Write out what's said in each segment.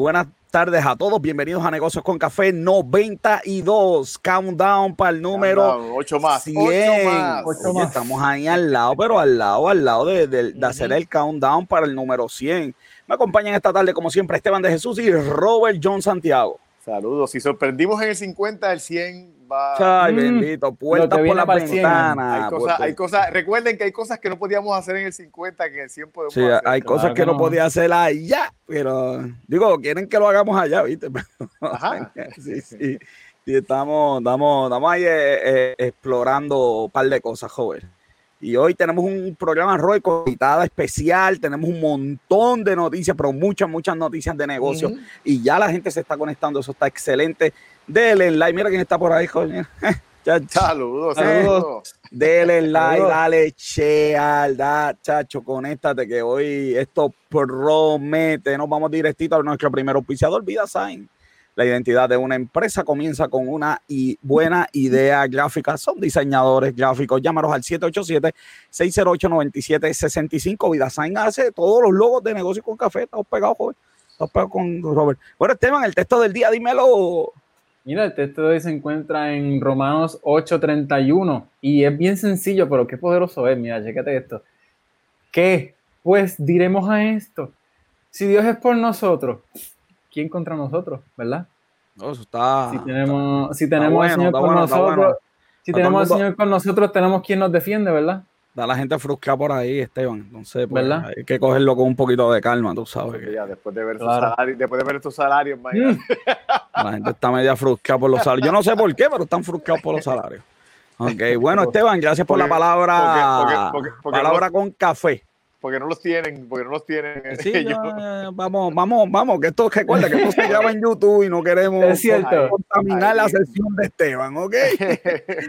buenas tardes a todos. Bienvenidos a Negocios con Café 92. Countdown para el número 8 más. 100. más. Estamos ahí al lado, pero al lado, al lado de, de hacer el countdown para el número 100. Me acompañan esta tarde, como siempre, Esteban de Jesús y Robert John Santiago. Saludos. Si sorprendimos en el 50, el 100 va. Ay, mm. bendito. Puertas por la ventana. Hay cosas, recuerden que hay cosas que no podíamos hacer en el 50 que en el 100 podemos sí, hay cosas que, no, podía hacer allá, pero digo, quieren que lo hagamos allá, ¿viste? Ajá. sí, sí. Y estamos, estamos, estamos ahí eh, eh, explorando un par de cosas, joven. Y hoy tenemos un programa Roy con invitada especial, tenemos un montón de noticias, pero muchas, muchas noticias de negocios. Y ya la gente se está conectando, eso está excelente. Dele like, mira quién está por ahí, joder. saludos, saludos. Dele like, dale share, da, chacho, conéctate que hoy esto promete. Nos vamos directito a nuestro primer auspiciador, Vida Sign. La identidad de una empresa comienza con una y buena idea gráfica. Son diseñadores gráficos. Llámanos al 787-608-9765. VidaSign hace todos los logos de negocio con café. Estamos pegados, joven. Estamos pegados con Robert. Bueno, Esteban, el texto del día, dímelo. Mira, el texto de hoy se encuentra en Romanos 8:31 y es bien sencillo, pero qué poderoso es. Mira, chécate esto. ¿Qué? Pues diremos a esto. Si Dios es por nosotros, ¿quién contra nosotros, verdad? No, eso está. Si tenemos, si tenemos al Señor con nosotros, si tenemos al Señor con nosotros, tenemos quien nos defiende, ¿verdad? Da la gente frustrada por ahí, Esteban. Entonces, pues, ¿verdad? hay que cogerlo con un poquito de calma, tú sabes. Que... Ya, después de ver salarios, después de ver estos salarios, mm. La gente está media frustrada por los salarios. Yo no sé por qué, pero están frustrados por los salarios. Ok, bueno, Esteban, gracias por la palabra. palabra con café porque no los tienen, porque no los tienen. Sí, vamos, vamos, vamos, que esto recuerda que esto se graba en YouTube y no queremos es cierto. contaminar la sesión de Esteban, ¿ok?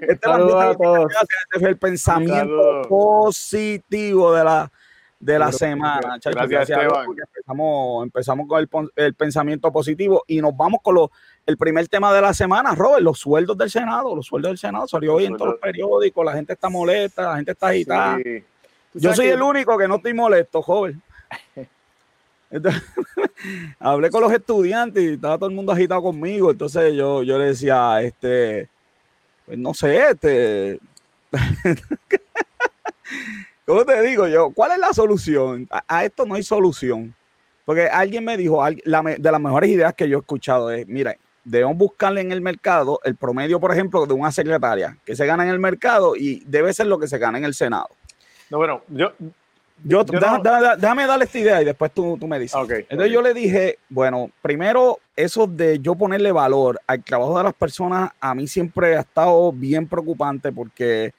Esteban, gracias, este fue el pensamiento positivo de la, de la semana. Gracias, gracias Esteban. Empezamos, empezamos con el, el, pensamiento positivo y nos vamos con lo, el primer tema de la semana, Robert, los sueldos del Senado. Los sueldos del Senado salió hoy en todos los periódicos, la gente está molesta, la gente está agitada. Sí. Yo soy el único que no estoy molesto, joven. hablé con los estudiantes y estaba todo el mundo agitado conmigo. Entonces yo, yo le decía, este, pues no sé, este. ¿Cómo te digo yo? ¿Cuál es la solución? A, esto no hay solución. Porque alguien me dijo, de las mejores ideas que yo he escuchado es, mira, debemos buscarle en el mercado el promedio, por ejemplo, de una secretaria que se gana en el mercado y debe ser lo que se gana en el Senado. No, bueno, yo. Yo, déjame darle esta idea y después tú, tú me dices. Entonces yo le dije, bueno, primero, eso de yo ponerle valor al trabajo de las personas, a mí siempre ha estado bien preocupante porque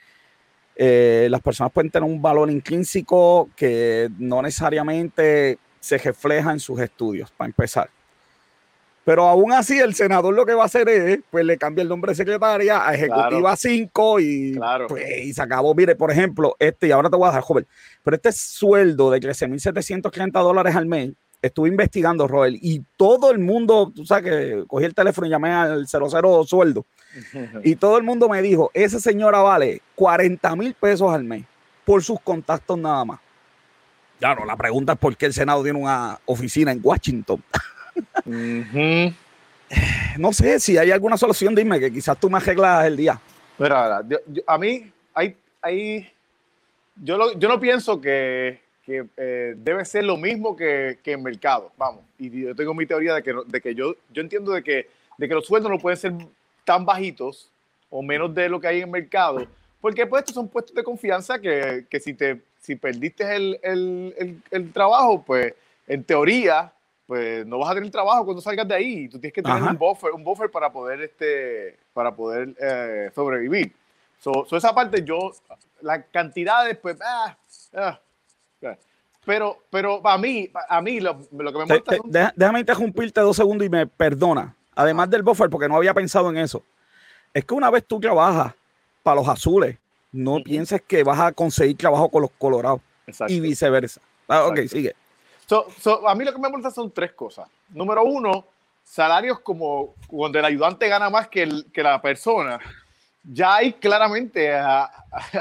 eh, las personas pueden tener un valor intrínseco que no necesariamente se refleja en sus estudios, para empezar. Pero aún así, el senador lo que va a hacer es, pues le cambia el nombre de secretaria a Ejecutiva 5 y, pues, y se acabó. Mire, por ejemplo, este, y ahora te voy a dejar, joven, pero este sueldo de 13.730 dólares al mes, estuve investigando, Roel, y todo el mundo, tú sabes que cogí el teléfono y llamé al 00 sueldo, y todo el mundo me dijo, esa señora vale 40 mil pesos al mes por sus contactos nada más. Claro, la pregunta es por qué el Senado tiene una oficina en Washington. No sé si hay alguna solución, dime que quizás tú me arreglas el día. Mira, a mí hay, hay yo, yo no pienso que, que eh, debe ser lo mismo que, que en mercado, vamos. Y yo tengo mi teoría de que, de que yo, yo entiendo de que, de que los sueldos no pueden ser tan bajitos o menos de lo que hay en el mercado, porque pues estos son puestos de confianza que, que si, te, si perdiste el, el, el, el trabajo, pues en teoría pues no vas a tener trabajo cuando salgas de ahí. Tú tienes que tener un buffer, un buffer para poder, este, para poder eh, sobrevivir. So, esa parte yo, las cantidades, pues, ah, ah, pero, pero a mí, a mí lo, que me molesta Déjame interrumpirte dos segundos y me perdona. Además del buffer, porque no había pensado en eso. Es que una vez tú trabajas para los azules, no pienses que vas a conseguir trabajo con los colorados y viceversa. Ah, ok, sigue. So, a mí lo que me molesta son tres cosas. Número uno, salarios como cuando el ayudante gana más que, el, que la persona. ya hay claramente ah,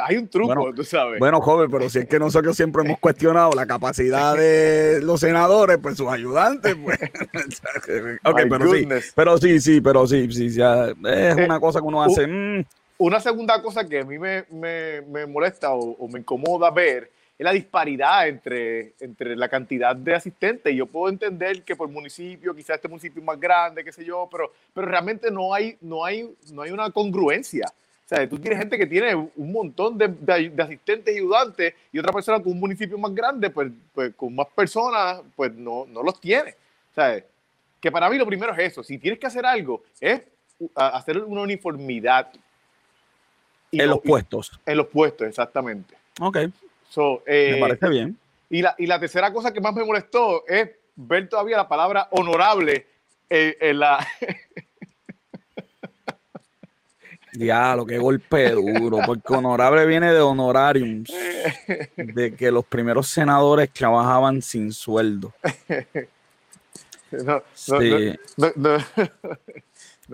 hay un truco, tú sabes. Bueno, joven, pero si es que nosotros siempre hemos cuestionado la capacidad de los senadores, pues sus ayudantes, pues. ok, pero sí, pero sí, sí, pero sí, sí, ya es una cosa que uno hace. Mm. Una segunda cosa que a mí me, me, molesta o, me incomoda ver es la disparidad entre, entre la cantidad de asistentes. Yo puedo entender que por municipio, quizás este municipio es más grande, qué sé yo, pero, pero realmente no hay, no, hay, no hay una congruencia. O sea, tú tienes gente que tiene un montón de, de, asistentes y ayudantes y otra persona con un municipio más grande, pues, pues con más personas, pues no, no los tiene. O sea, que para mí lo primero es eso. Si tienes que hacer algo, es hacer una uniformidad. en los puestos. En los puestos, exactamente. Ok. Eh, me parece bien. Y la, y la tercera cosa que más me molestó es ver todavía la palabra honorable en, la... Diablo, qué golpe duro, porque honorable viene de honorariums, de que los primeros senadores trabajaban sin sueldo. No, sí. no,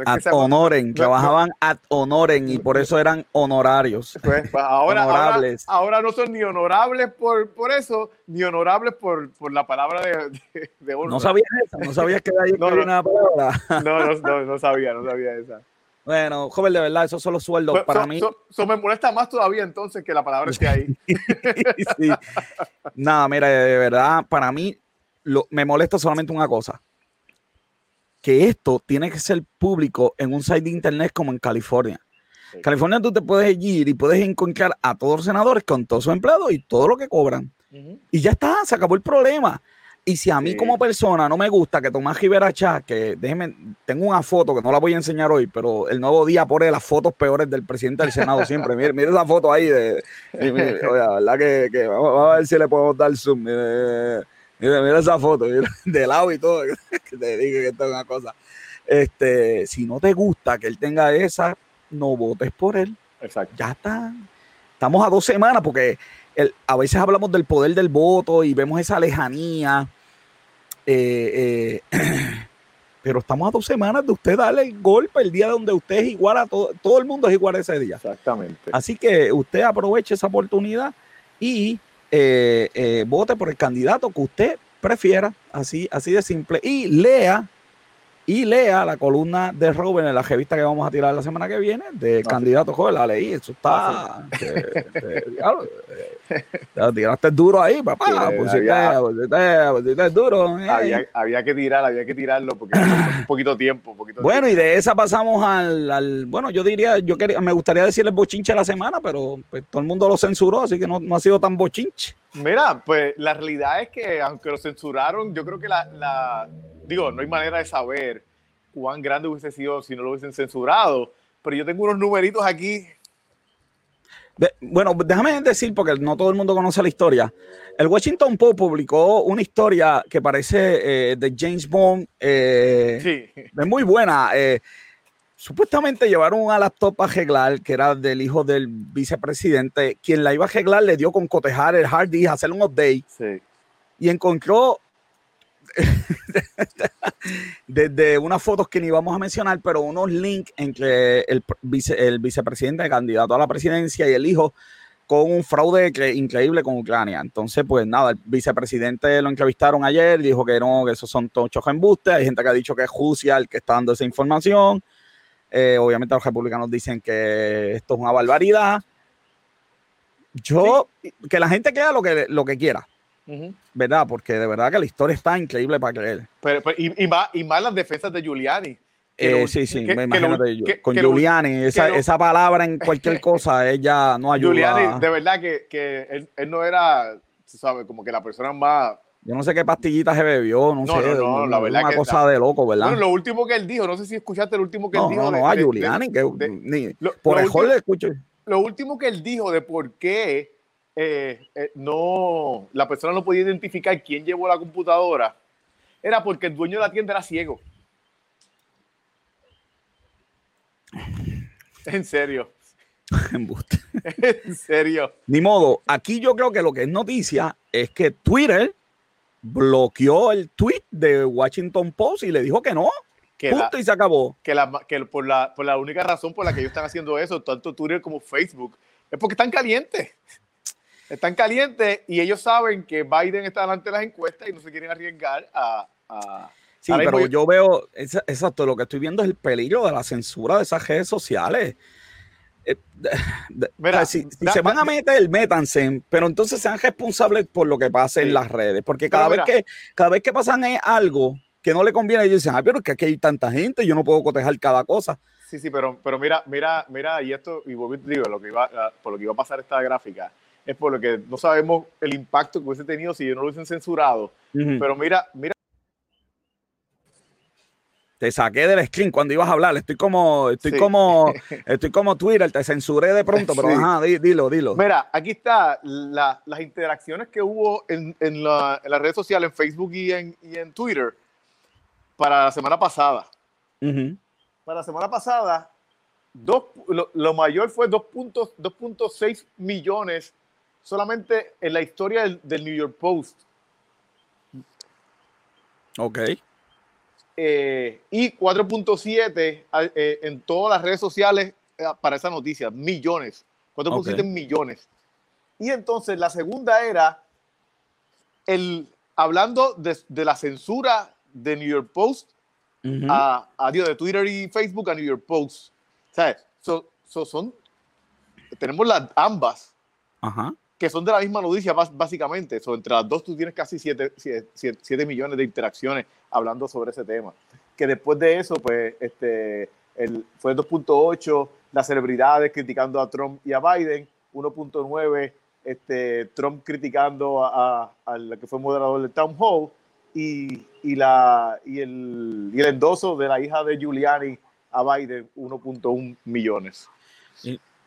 ad honoren, trabajaban ad honoren y por eso eran honorarios. Pues, pues ahora, honorables. Ahora, no son ni honorables por, por eso, ni honorables por, por la palabra de, de, honor. No sabía esa, no sabía que ahí no, una palabra. No, no, no, sabía, no sabía esa. Bueno, joven, de verdad, esos son los sueldos para mí. Eso me molesta más todavía entonces que la palabra esté ahí. sí. Nada, mira, de verdad, para mí lo, me molesta solamente una cosa que esto tiene que ser público en un site de internet como en California. California tú te puedes ir y puedes encontrar a todos los senadores con todos sus empleados y todo lo que cobran. Y ya está, se acabó el problema. Y si a mí como persona no me gusta que Tomás Rivera Chá, que déjeme, tengo una foto que no la voy a enseñar hoy, pero el nuevo día pone las fotos peores del presidente del Senado siempre. mire, mire esa foto ahí de, la verdad que, vamos, a ver si le podemos dar zoom. Mira, mira esa foto, de lado y todo, que te dije que esto es una cosa. Este, si no te gusta que él tenga esa, no votes por él. Exacto. Ya está. Estamos a dos semanas porque a veces hablamos del poder del voto y vemos esa lejanía. Eh, eh, pero estamos a dos semanas de usted darle el golpe el día donde usted es igual a todo, todo el mundo es igual ese día. Exactamente. Así que usted aproveche esa oportunidad y eh, eh, vote por el candidato que usted prefiera, así, así de simple, y lea y lea la columna de Robin en la revista que vamos a tirar la semana que viene de candidato joven, la leí, eso está tiraste duro ahí, papá, había, duro. Eh. Había, que tirar, había que tirarlo porque un poquito tiempo. Poquito bueno, y de esa pasamos al, bueno, yo diría, yo quería, me gustaría decirle bochinche la semana, pero pues, todo el mundo lo censuró, así que no, no ha sido tan bochinche. Mira, pues la realidad es que aunque lo censuraron, yo creo que la digo, no hay manera de saber cuán grande hubiese sido si no lo hubiesen censurado, pero yo tengo unos numeritos aquí. Bueno, déjame decir, porque no todo el mundo conoce la historia. El Washington Post publicó una historia que parece eh, de James Bond. Eh, sí. Es muy buena. Eh, supuestamente llevaron una laptop a arreglar, que era del hijo del vicepresidente. Quien la iba a arreglar le dio con cotejar el hard disk, hacer un update. Sí. Y encontró desde unas fotos que ni vamos a mencionar, pero unos links entre el, el vicepresidente candidato a la presidencia y el hijo con un fraude increíble con Ucrania. Entonces, pues nada, el vicepresidente lo entrevistaron ayer, dijo que no, que esos son tochos embustes. Hay gente que ha dicho que es Rusia el que está dando esa información. Eh, obviamente los republicanos dicen que esto es una barbaridad. Yo, que la gente queda lo que, lo que quiera. ¿Verdad? Porque de verdad que la historia está increíble para creer. Pero, y, y, más, y, más, las defensas de Giuliani. Eh, sí, sí, me imagino con Giuliani, esa, esa, palabra en cualquier cosa, ella no ayuda. Giuliani, de verdad que, que él, él, no era, ¿sabes? Como que la persona más... Yo no sé qué pastillitas se bebió, no, sé. No, la verdad una cosa de loco, ¿verdad? Bueno, lo último que él dijo, no sé si escuchaste lo último que él dijo. No, no, a Giuliani, que ni, por mejor le escucho. Lo último que él dijo de por qué eh, eh, no, la persona no podía identificar quién llevó la computadora, era porque el dueño de la tienda era ciego. En serio. en serio. Ni modo. Aquí yo creo que lo que es noticia es que Twitter bloqueó el tweet de Washington Post y le dijo que no, Punto y se acabó. Que, la, que por, la, por la única razón por la que ellos están haciendo eso, tanto Twitter como Facebook, es porque están calientes. Están calientes y ellos saben que Biden está delante de las encuestas y no se quieren arriesgar a... sí, pero yo veo, exacto, lo que estoy viendo es el peligro de la censura de esas redes sociales. Eh, Mira, si, se van a meter, métanse, pero entonces sean responsables por lo que pase en las redes, porque cada vez que cada vez que pasan algo que no le conviene, ellos dicen, ah, pero es que aquí hay tanta gente, yo no puedo cotejar cada cosa. Sí, sí, pero, pero mira, mira, mira, y esto, y digo, lo que iba, por lo que iba a pasar esta gráfica, es por lo que no sabemos el impacto que hubiese tenido si yo no lo hubiesen censurado. Pero mira, mira te saqué del screen cuando ibas a hablar. Estoy como, estoy como, estoy como Twitter, te censuré de pronto, pero ajá, dilo, dilo. Mira, aquí está las interacciones que hubo en, en, la, en, las redes sociales, en Facebook y en, y en Twitter, para la semana pasada. Para la semana pasada, dos, lo, mayor fue 2.6 millones solamente en la historia del, del New York Post. Ok. Eh, y 4.7 eh, en todas las redes sociales eh, para esa noticia, millones, 4.7 millones. Y entonces la segunda era el hablando de, la censura de New York Post a, a de Twitter y Facebook a New York Post. ¿Sabes? son, tenemos las ambas. Que son de la misma noticia básicamente. So, entre las dos tú tienes casi 7 millones de interacciones hablando sobre ese tema. Que después de eso, pues, este, el, fue 2.8 las celebridades criticando a Trump y a Biden, 1.9 este, Trump criticando a, a, que fue moderador del Town Hall y, y, la, y, el, y el endoso de la hija de Giuliani a Biden, 1.1 millones.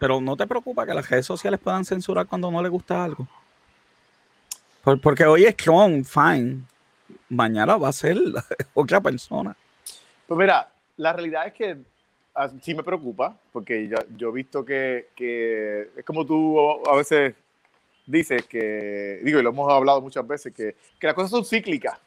Pero no te preocupa que las redes sociales puedan censurar cuando no le gusta algo. porque hoy es Trump, fine mañana va a ser otra persona. Pues mira, la realidad es que ah, sí me preocupa, porque yo, yo he visto que, que, es como tú a veces dices que, digo, y lo hemos hablado muchas veces, que, que las cosas son cíclicas.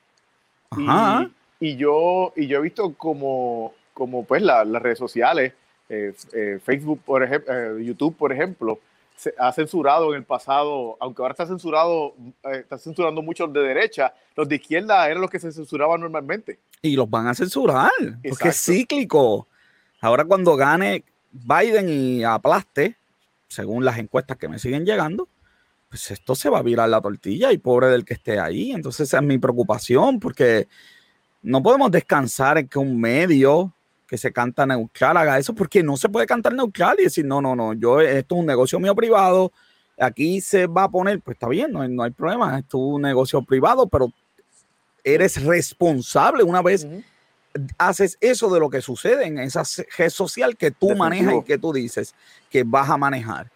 Y, y, yo, y yo he visto como, como pues las redes sociales, eh, eh, Facebook, por ejemplo, eh, YouTube, por ejemplo, se ha censurado en el pasado, aunque ahora está censurado, está censurando muchos de derecha, los de izquierda eran los que se censuraban normalmente. Y los van a censurar, porque es cíclico. Ahora cuando gane Biden y aplaste, según las encuestas que me siguen llegando, pues esto se va a virar la tortilla y pobre del que esté ahí. Entonces esa es mi preocupación, porque no podemos descansar en que un medio que se canta neutral haga eso, porque no se puede cantar neutral y decir, no, no, no, yo, esto es un negocio mío privado, aquí se va a poner, pues está bien, no hay, no hay problema, esto es un negocio privado, pero eres responsable una vez haces eso de lo que sucede en esa red social que tú manejas y que tú dices que vas a manejar.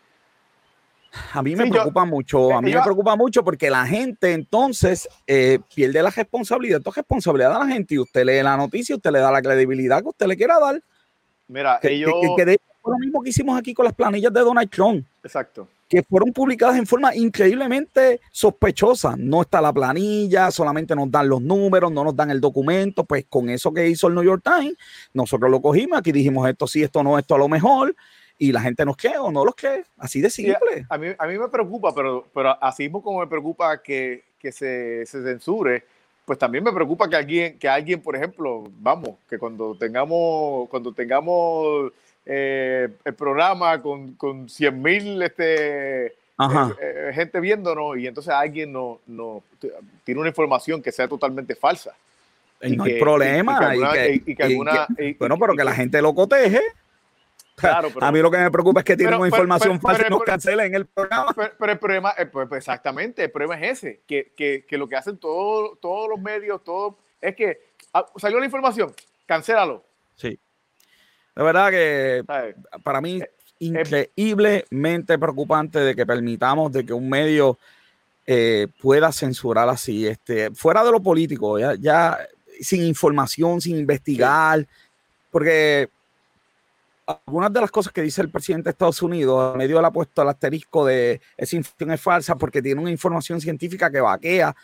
A mí me preocupa mucho, a mí me preocupa mucho porque la gente entonces eh, pierde la responsabilidad. Esto es responsabilidad de la gente y usted lee la noticia, usted le da la credibilidad que usted le quiera dar. Mira, que, ellos... lo mismo que hicimos aquí con las planillas de Donald Trump. Exacto. Que fueron publicadas en forma increíblemente sospechosa. No está la planilla, solamente nos dan los números, no nos dan el documento. Pues con eso que hizo el New York Times, nosotros lo cogimos, aquí dijimos esto sí, esto no, esto a lo mejor y la gente nos cree o no los cree. Así de simple. a, mí, a mí me preocupa, pero, pero así como me preocupa que, que se, se, censure, pues también me preocupa que alguien, que alguien, por ejemplo, vamos, que cuando tengamos, cuando tengamos eh, el programa con, con 100 mil este, eh, eh, gente viéndonos y entonces alguien no, no, tiene una información que sea totalmente falsa. Y no hay problema. Y que, bueno, pero que la gente lo coteje a mí lo que me preocupa es que tienen una información fácil y nos cancelen el programa. Pero, el problema, eh, pues, exactamente, el problema es ese, que, que, que lo que hacen todos todos los medios, todo, es que ah, salió la información, cancélalo. Sí. De verdad que para mí es eh, increíblemente preocupante de que permitamos de que un medio eh, pueda censurar así, este, fuera de lo político, ya, ya sin información, sin investigar, porque algunas de las cosas que dice el presidente de Estados Unidos, medio le ha puesto el asterisco de esa información es falsa porque tiene una información científica que vaquea.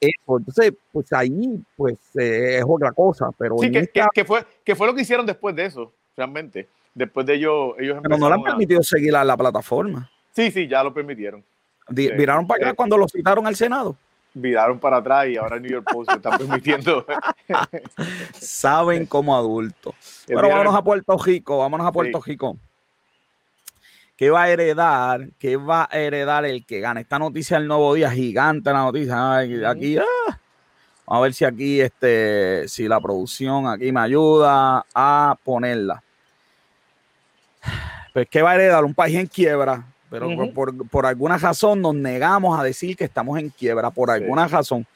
eso. Entonces, pues ahí, pues eh, es otra cosa. Pero sí, que, fue, que fue lo que hicieron después de eso, realmente. Después de ellos, ellos Pero no le han permitido seguir a la plataforma. Sí, sí, ya lo permitieron. ¿Viraron para acá cuando lo citaron al Senado? Viraron para atrás y ahora New York Post está permitiendo. Saben como adultos. Pero vámonos a Puerto Rico, vámonos a Puerto Rico. ¿Qué va a heredar? ¿Qué va a heredar el que gane? Esta noticia del nuevo día, gigante la noticia. Aquí, ah, a ver si aquí, este, si la producción aquí me ayuda a ponerla. Pues, ¿qué va a heredar? Un país en quiebra, pero por, alguna razón nos negamos a decir que estamos en quiebra, por alguna razón.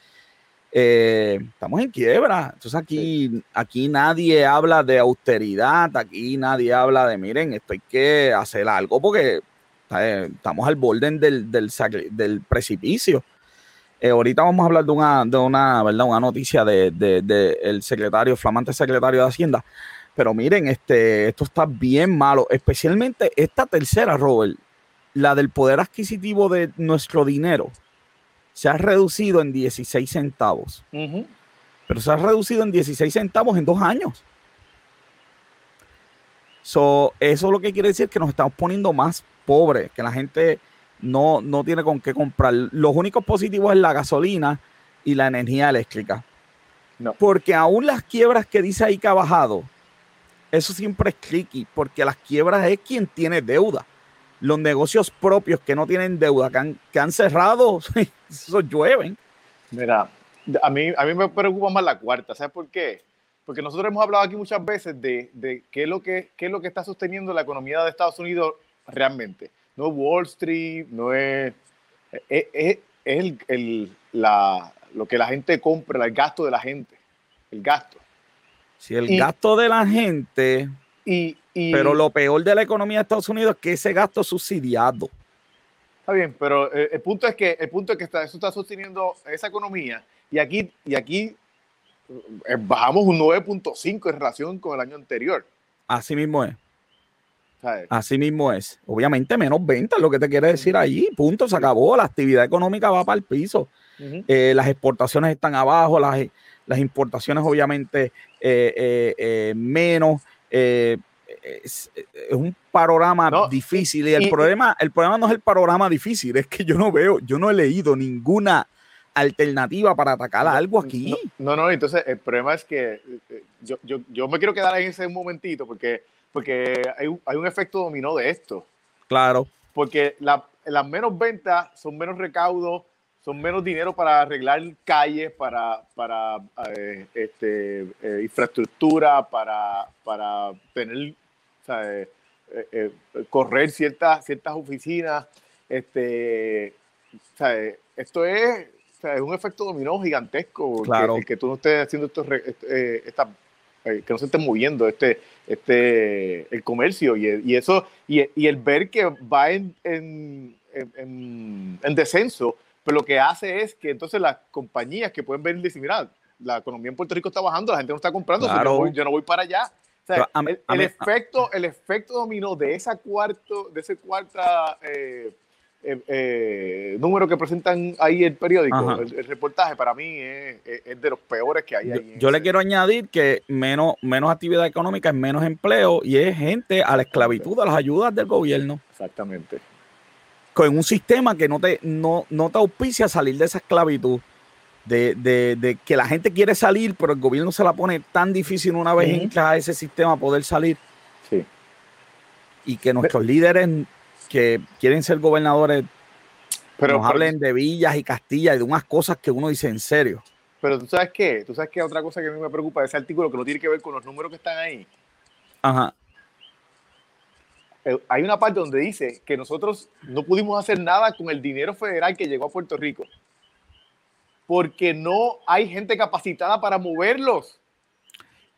Eh, estamos en quiebra. Entonces aquí, aquí nadie habla de austeridad, aquí nadie habla de, miren, esto hay que hacer algo porque eh, estamos al borde del, del, precipicio. Eh, ahorita vamos a hablar de una, de una, ¿verdad? una noticia del de, secretario, flamante secretario de Hacienda. Pero miren, este, esto está bien malo, especialmente esta tercera, Robert, la del poder adquisitivo de nuestro dinero se ha reducido en 16 centavos. Pero se ha reducido en 16 centavos en dos años. So, eso lo que quiere decir que nos estamos poniendo más pobres, que la gente no, no tiene con qué comprar. Los únicos positivos es la gasolina y la energía eléctrica. No. Porque aún las quiebras que dice ahí que ha bajado, eso siempre es clicky, porque las quiebras es quien tiene deuda los negocios propios que no tienen deuda, que han, cerrado, eso llueven. Mira, a mí, a mí me preocupa más la cuarta, ¿sabes por qué? Porque nosotros hemos hablado aquí muchas veces de, de qué, es lo que, qué es lo que está sosteniendo la economía de Estados Unidos realmente. No es Wall Street, no es... Es, es, el, el, la, lo que la gente compra, el gasto de la gente. El gasto. Si el gasto de la gente y, pero lo peor de la economía de Estados Unidos es que ese gasto es subsidiado. Está bien, pero eh, el, punto es que el punto es que está, eso está sosteniendo esa economía y aquí y aquí eh, bajamos un 9.5 en relación con el año anterior. Así mismo es. Así mismo es. Obviamente menos ventas, lo que te quiere decir allí. Punto, se acabó. La actividad económica va para el piso. Eh, las exportaciones están abajo, las, las importaciones obviamente menos eh, es, un panorama difícil y el problema el problema no es el panorama difícil es que yo no veo yo no he leído ninguna alternativa para atacar a algo aquí. no no, entonces el problema es que eh, yo, yo, yo, me quiero quedar en ese momentito porque porque hay, hay un efecto dominó de esto. Claro. Porque la, las menos ventas son menos recaudos son menos dinero para arreglar calles, para, para eh, este, eh, infraestructura, para, para tener, eh, correr ciertas, ciertas oficinas. Este, esto es, es, un efecto dominó gigantesco. Claro. Que, tú no estés haciendo esto, esta, que no se esté moviendo este, este, el comercio y, y eso, y, y, el ver que va en, en, en, en descenso pero lo que hace es que entonces las compañías que pueden venir y decir, mira, la economía en Puerto Rico está bajando, la gente no está comprando, yo, no voy, para allá. El, efecto, el efecto dominó de esa cuarto, de ese cuarta eh, eh, eh, número que presentan ahí el periódico, el, reportaje, para mí es, de los peores que hay ahí. Yo, le quiero añadir que menos, menos actividad económica es menos empleo y es gente a la esclavitud, a las ayudas del gobierno. Exactamente con un sistema que no te, no, no te auspicia salir de esa esclavitud. De, de, que la gente quiere salir, pero el gobierno se la pone tan difícil una vez entra a ese sistema poder salir. Sí. Y que nuestros líderes que quieren ser gobernadores pero, nos hablen de villas y castillas y de unas cosas que uno dice en serio. Pero tú sabes qué, tú sabes qué otra cosa que a mí me preocupa de ese artículo que no tiene que ver con los números que están ahí. Ajá. Eh, hay una parte donde dice que nosotros no pudimos hacer nada con el dinero federal que llegó a Puerto Rico porque no hay gente capacitada para moverlos.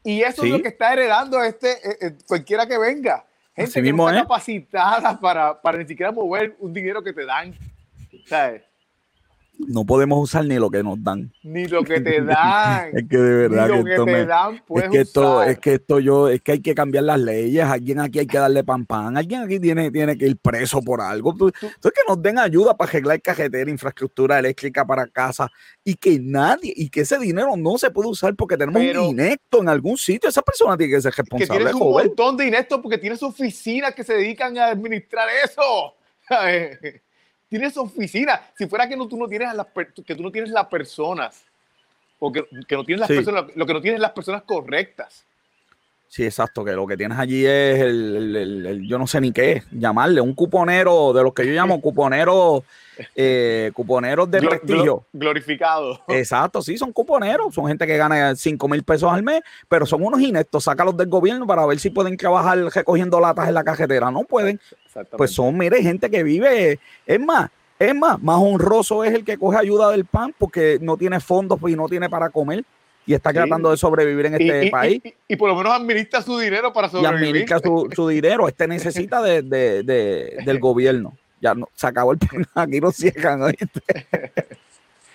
Y eso es lo que está heredando este eh, eh, cualquiera que venga. Gente que no está capacitada para, para ni siquiera mover un dinero que te dan. No podemos usar ni lo que nos dan. Ni lo que te dan. es que de verdad que, esto me, es que esto, es que esto yo, es que hay que cambiar las leyes. Alguien aquí hay que darle pan pan. Alguien aquí tiene, tiene que ir preso por algo. Entonces que nos den ayuda para arreglar carretera, infraestructura eléctrica para casa y que nadie, y que ese dinero no se puede usar porque tenemos un inecto en algún sitio. Esa persona tiene que ser responsable. Que tienes un montón de inectos porque tienes oficinas que se dedican a administrar eso. tienes oficina. Si fuera que no, tú no tienes las que tú no tienes las personas o que, no tienes las personas, lo que no tienes las personas correctas. Sí, exacto, que lo que tienes allí es el, yo no sé ni qué, llamarle un cuponero, de los que yo llamo cuponero eh, cuponeros de prestigio. glorificados. Exacto, sí, son cuponeros, son gente que gana 5 mil pesos al mes, pero son unos ineptos, sácalos del gobierno para ver si pueden trabajar recogiendo latas en la cajetera. No pueden. Pues son, mire, gente que vive, es más, es más, más honroso es el que coge ayuda del PAN porque no tiene fondos y no tiene para comer y está tratando de sobrevivir en este país. Y, por lo menos administra su dinero para sobrevivir. Y administra su, dinero. Este necesita de, del gobierno ya no, se acabó el plan, aquí no cierran,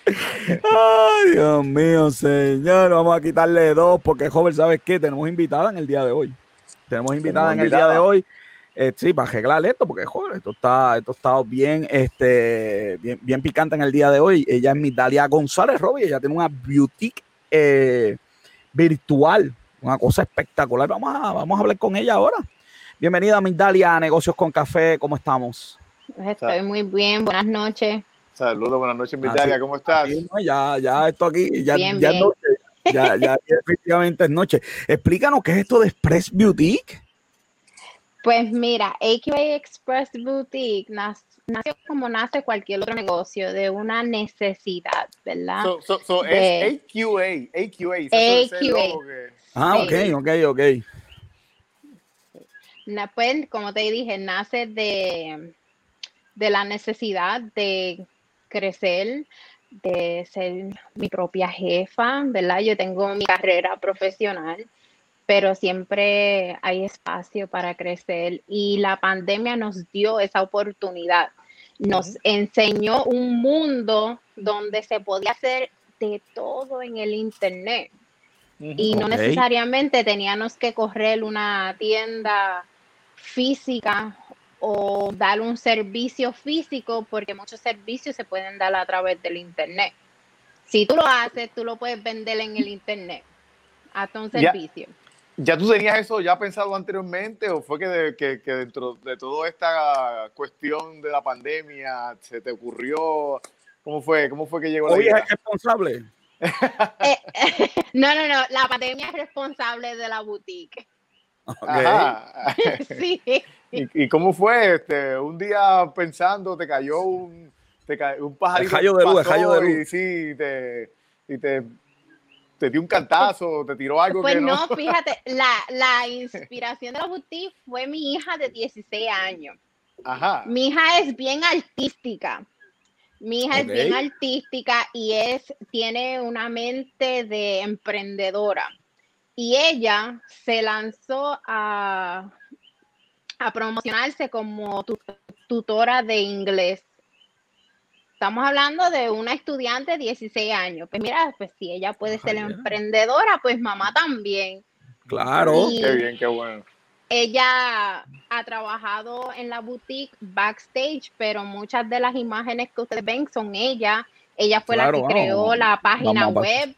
Ay, Dios mío, señor, vamos a quitarle dos porque, joven, ¿sabes qué? Tenemos invitada en el día de hoy. Tenemos invitada en el día de hoy. Eh, sí, para arreglar esto, porque joder, esto está, esto está bien, este, bien, picante en el día de hoy. Ella es Migdalia González Robbie, ella tiene una boutique eh, virtual, una cosa espectacular. Vamos a, vamos a hablar con ella ahora. Bienvenida, Migdalia, a Negocios con Café, ¿cómo estamos? Estoy muy bien, buenas noches. Saludos, buenas noches, Vitalia, ¿cómo estás? ya, ya, esto aquí, ya, ya es noche. Ya, ya, efectivamente es noche. Explícanos qué es esto de Express Boutique. Pues mira, AQA Express Boutique nació como nace cualquier otro negocio, de una necesidad, ¿verdad? So, so, es AQA, AQA. AQA. Ah, ok, ok, ok. Pues, como te dije, nace de, de la necesidad de crecer, de ser mi propia jefa, ¿verdad? Yo tengo mi carrera profesional, pero siempre hay espacio para crecer y la pandemia nos dio esa oportunidad. Nos enseñó un mundo donde se podía hacer de todo en el Internet. Y no necesariamente teníamos que correr una tienda física o dar un servicio físico, porque muchos servicios se pueden dar a través del Internet. Si tú lo haces, tú lo puedes vender en el Internet, hasta un servicio. ¿Ya, tú tenías eso ya pensado anteriormente o fue que, que, dentro de toda esta cuestión de la pandemia se te ocurrió? ¿Cómo fue? ¿Cómo fue que llegó la idea? es responsable? Eh, no, no, no, la pandemia es responsable de la boutique. sí. ¿Y, cómo fue? Este, un día pensando, te cayó un, te un pajarito. de luz, de luz. Y sí, te, y te, te dio un cantazo, te tiró algo. Pues que no, no, fíjate, la, la inspiración de la boutique fue mi hija de 16 años. Ajá. Mi hija es bien artística. Mi hija es bien artística y es, tiene una mente de emprendedora y ella se lanzó a, a promocionarse como tutora de inglés. Estamos hablando de una estudiante de 16 años. Pues mira, pues si ella puede ser emprendedora, pues mamá también. Claro. qué bien, qué bueno. Ella ha trabajado en la boutique backstage, pero muchas de las imágenes que ustedes ven son ella. Ella fue la que creó la página web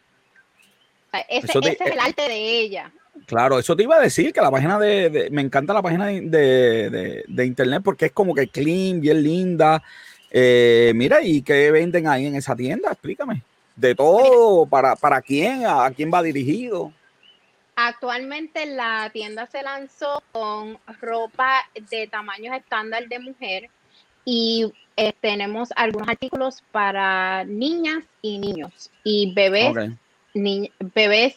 ese, es el arte de ella. Claro, eso te iba a decir, que la página de, me encanta la página de, internet porque es como que clean, bien linda. Eh, mira, ¿y qué venden ahí en esa tienda? Explícame. De todo, para, para quién, a quién va dirigido. Actualmente la tienda se lanzó con ropa de tamaños estándar de mujer y eh, tenemos algunos artículos para niñas y niños y bebés bebés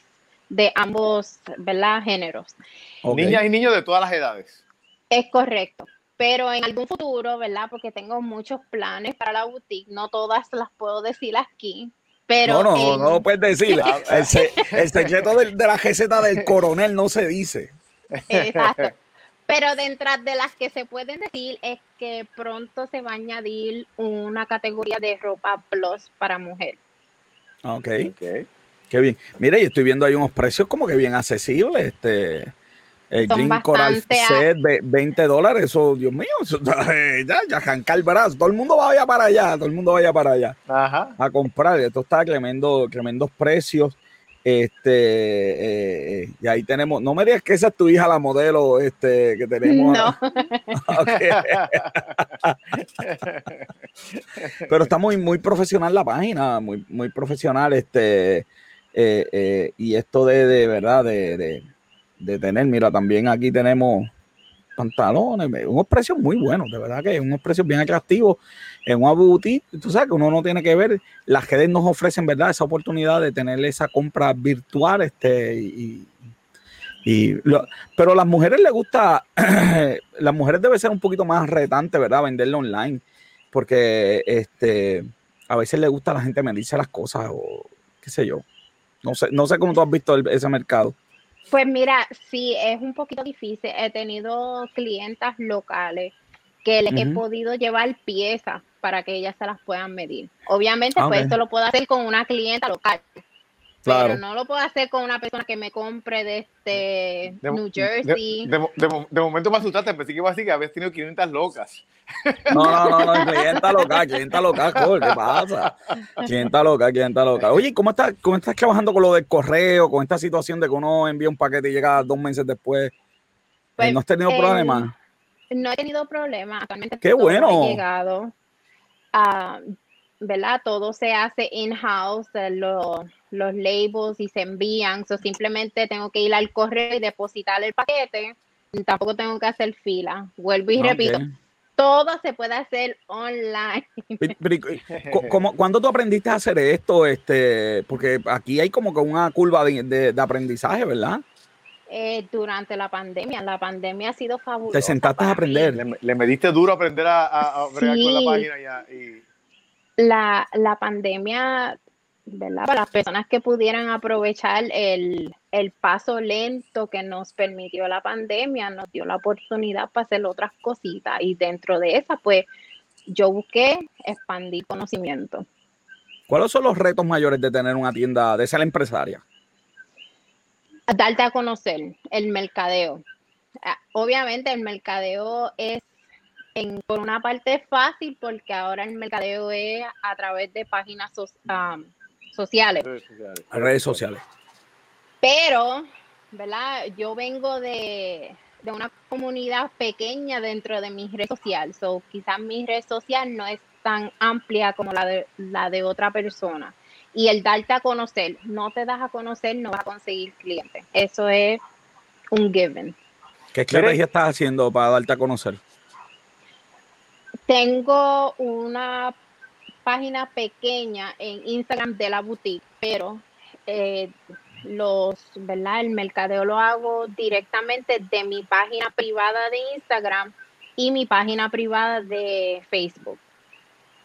de ambos ¿verdad? géneros. Niñas y niños de todas las edades. Es correcto. Pero en algún futuro, ¿verdad? Porque tengo muchos planes para la boutique, no todas las puedo decir aquí, pero no, no, no lo puedes decir. el, secreto de, la receta del coronel no se dice. Exacto. Pero dentro de las que se pueden decir es que pronto se va a añadir una categoría de ropa plus para mujer. Ok. okay. Qué bien. Mire, y estoy viendo ahí unos precios como que bien accesibles. Este, el Green Coral Set, 20 dólares. Eso, Dios mío, ya, ya arrancar el brazo. Todo el mundo vaya para allá, todo el mundo vaya para allá Ajá. a comprar. Esto está tremendo, tremendos precios. Este, eh, y ahí tenemos, no me digas que esa es tu hija la modelo este, que tenemos. No. Pero está muy, muy profesional la página, muy, muy profesional. Este, eh, eh, y esto de, de verdad, de, de, tener, mira, también aquí tenemos pantalones, unos precios muy buenos, de verdad que unos precios bien atractivos en una boutique, tú sabes que uno no tiene que ver, las redes nos ofrecen, ¿verdad? Esa oportunidad de tener esa compra virtual, este, y, y pero a las mujeres les gusta, las mujeres debe ser un poquito más retante, ¿verdad? Venderlo online, porque este, a veces le gusta a la gente medirse las cosas o qué sé yo. No sé, no sé cómo tú has visto ese mercado. Pues mira, sí, es un poquito difícil. He tenido clientas locales que les he podido llevar piezas para que ellas se las puedan medir. Obviamente, ah, pues esto lo puedo hacer con una clienta local. Pero no lo puedo hacer con una persona que me compre de este New Jersey. De, momento me asustaste, pensé que iba a decir que habías tenido 500 locas. No, no, no, no, clienta loca, clienta loca, ¿qué pasa? Clienta loca, clienta loca. Oye, ¿cómo estás, ¿cómo estás trabajando con lo del correo, con esta situación de que uno envía un paquete y llega dos meses después? Pues, ¿No has tenido problemas? No he tenido problemas. Actualmente Qué bueno. He llegado. a ¿verdad? Todo se hace in-house, eh, los labels y se envían. So simplemente tengo que ir al correo y depositar el paquete. Tampoco tengo que hacer fila. Vuelvo y repito, todo se puede hacer online. ¿Cuándo tú aprendiste a hacer esto? Este, porque aquí hay como que una curva de, aprendizaje, ¿verdad? Eh, durante la pandemia. La pandemia ha sido fabulosa. Te sentaste a aprender. Le, le, mediste duro aprender a, a, con la página y la, la pandemia, ¿verdad? Para las personas que pudieran aprovechar el, paso lento que nos permitió la pandemia, nos dio la oportunidad para hacer otras cositas y dentro de esa, pues yo busqué expandir conocimiento. ¿Cuáles son los retos mayores de tener una tienda, de ser empresaria? Darte a conocer el mercadeo. Ah, obviamente el mercadeo es por una parte fácil porque ahora el mercadeo es a través de páginas sociales. Redes sociales. Pero, ¿verdad? Yo vengo de, una comunidad pequeña dentro de mi red social. So, quizás mi red social no es tan amplia como la de, la de otra persona. Y el darte a conocer, no te das a conocer, no vas a conseguir clientes. Eso es un given. ¿Qué estrategia estás haciendo para darte a conocer? Tengo una página pequeña en Instagram de la boutique, pero eh, los, ¿verdad? El mercadeo lo hago directamente de mi página privada de Instagram y mi página privada de Facebook.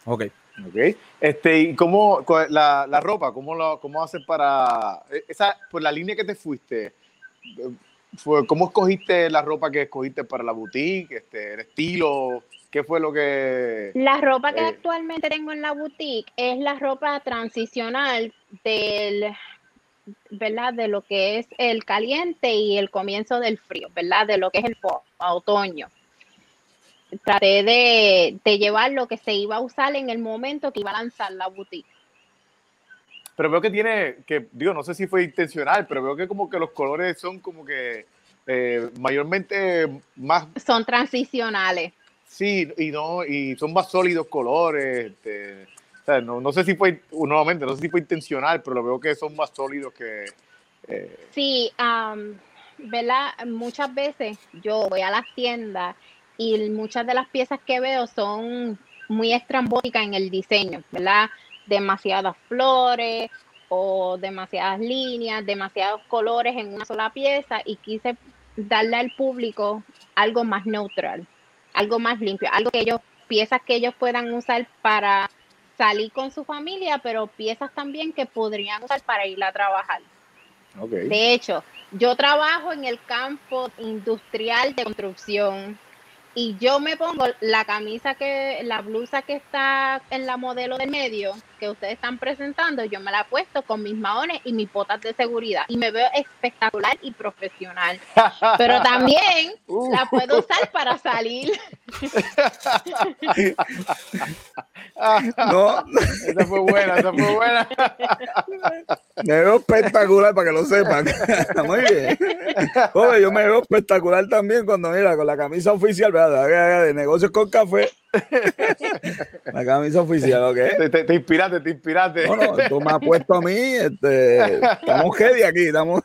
Ok. Ok. Este, ¿y cómo la, la ropa, cómo lo cómo haces para e, esa por la línea que te fuiste? Fue, ¿Cómo escogiste la ropa que escogiste para la boutique? Este, el estilo, ¿Qué fue lo que...? La ropa que eh, actualmente tengo en la boutique es la ropa transicional del, ¿verdad? De lo que es el caliente y el comienzo del frío, ¿verdad? De lo que es el otoño. Traté de, de llevar lo que se iba a usar en el momento que iba a lanzar la boutique. Pero veo que tiene, que digo, no sé si fue intencional, pero veo que como que los colores son como que eh, mayormente más... Son transicionales. Sí, y no, y son más sólidos colores. Este, no, no, sé si fue, nuevamente, no sé si fue intencional, pero lo veo que son más sólidos que. Eh, sí, ¿verdad? Muchas veces yo voy a las tiendas y muchas de las piezas que veo son muy estrambóticas en el diseño, ¿verdad? Demasiadas flores o demasiadas líneas, demasiados colores en una sola pieza y quise darle al público algo más neutral algo más limpio, algo que ellos, piezas que ellos puedan usar para salir con su familia, pero piezas también que podrían usar para ir a trabajar. De hecho, Yo trabajo en el campo industrial de construcción y yo me pongo la camisa que, la blusa que está en la modelo de medio que ustedes están presentando, yo me la he puesto con mis maones y mis botas de seguridad y me veo espectacular y profesional. Pero también uh. la puedo usar para salir. No, esa fue buena, esa fue buena. Me veo espectacular para que lo sepan. Muy bien. Oye, yo me veo espectacular también cuando mira con la camisa oficial ¿verdad? de negocios con café La camisa oficial, ¿ok? Te, te, te inspiraste, te inspiraste. No, tú me has puesto a mí, este, estamos heavy aquí, estamos,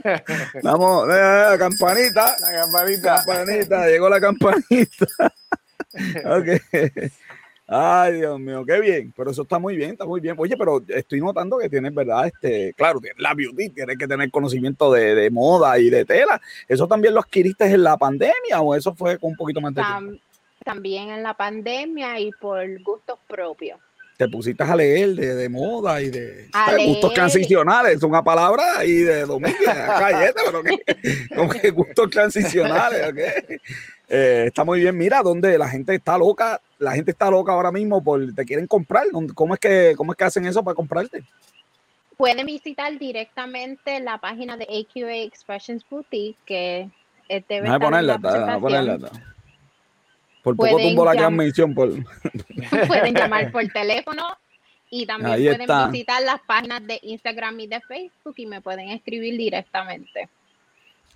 estamos, eh, la campanita, la campanita, campanita, llegó la campanita. Ok. Ay, Dios mío, qué bien, pero eso está muy bien, está muy bien. Oye, pero estoy notando que tienes, ¿verdad? Este, claro, tienes la beauty, tienes que tener conocimiento de, de, moda y de tela. ¿Eso también lo adquiriste en la pandemia o eso fue con un poquito más de tiempo? También en la pandemia y por gustos propios. Te pusiste a leer de, de moda y de gustos transicionales, es una palabra y de domingo, pero que, gustos transicionales, ¿ok? Eh, está muy bien, mira, donde la gente está loca, la gente está loca ahora mismo por te quieren comprar, ¿cómo es que, cómo es que hacen eso para comprarte? Pueden visitar directamente la página de AQA Expressions Boutique, que debe a ponerla, a ponerla. Por poco tumbo la gran mención. Por... pueden llamar por teléfono y también pueden visitar las páginas de Instagram y de Facebook y me pueden escribir directamente.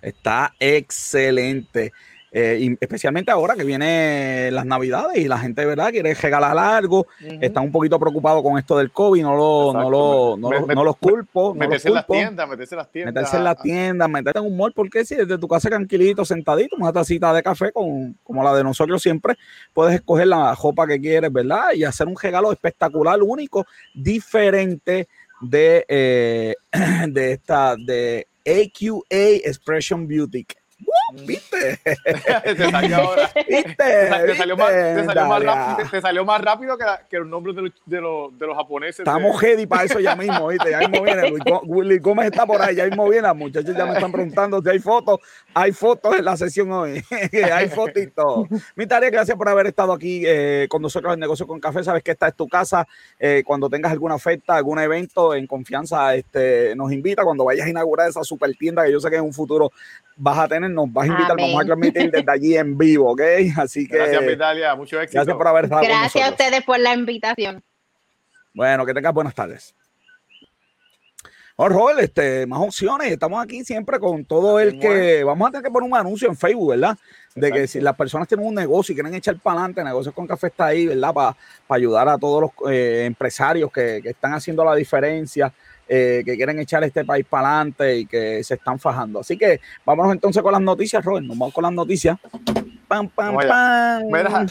Está excelente. Eh, especialmente ahora que vienen las navidades y la gente verdad quiere regalar algo, está un poquito preocupado con esto del COVID, no, lo, no, lo, no, los culpo. Meterse en las tiendas, meterse en las tiendas. Meterse en las tiendas, meterse en un mall, porque si desde tu casa tranquilito, sentadito, una tacita de café con, como la de nosotros siempre, puedes escoger la ropa que quieres, ¿verdad? Y hacer un regalo espectacular, único, diferente de, eh, de esta, de AQA Expression Beauty. ¿Viste? te salió ahora. ¿Viste? Te, salió, más, te salió, más, rápido, te salió más rápido que, que los nombres de los, de los, de los japoneses. Estamos de... ready para eso ya mismo, ¿viste? Ya mismo viene. Willy Gómez está por ahí, ya mismo viene. Las muchachos ya me están preguntando si hay fotos. Hay fotos en la sesión hoy. hay fotitos. Mi tarea, gracias por haber estado aquí eh, con nosotros en Negocio con Café. Sabes que esta es tu casa. Eh, cuando tengas alguna oferta, algún evento, en confianza, este, nos invita. Cuando vayas a inaugurar esa super tienda que yo sé que en un futuro vas a tener, nos vas a invitar, vamos a transmitir desde allí en vivo, ¿ok? Así que. Gracias, Vitalia, mucho éxito. Gracias por haber estado Gracias a ustedes por la invitación. Bueno, que tengas buenas tardes. Bueno, este, más opciones. Estamos aquí siempre con todo el que. Vamos a tener que poner un anuncio en Facebook, ¿verdad? De que si las personas tienen un negocio y quieren echar para adelante, Negocios con Café está ahí, ¿verdad? Para ayudar a todos los eh, empresarios que, que, están haciendo la diferencia eh, que quieren echar este país para adelante y que se están fajando. Así que vámonos entonces con las noticias, Robert. Nos vamos con las noticias. Pam, pam, pam.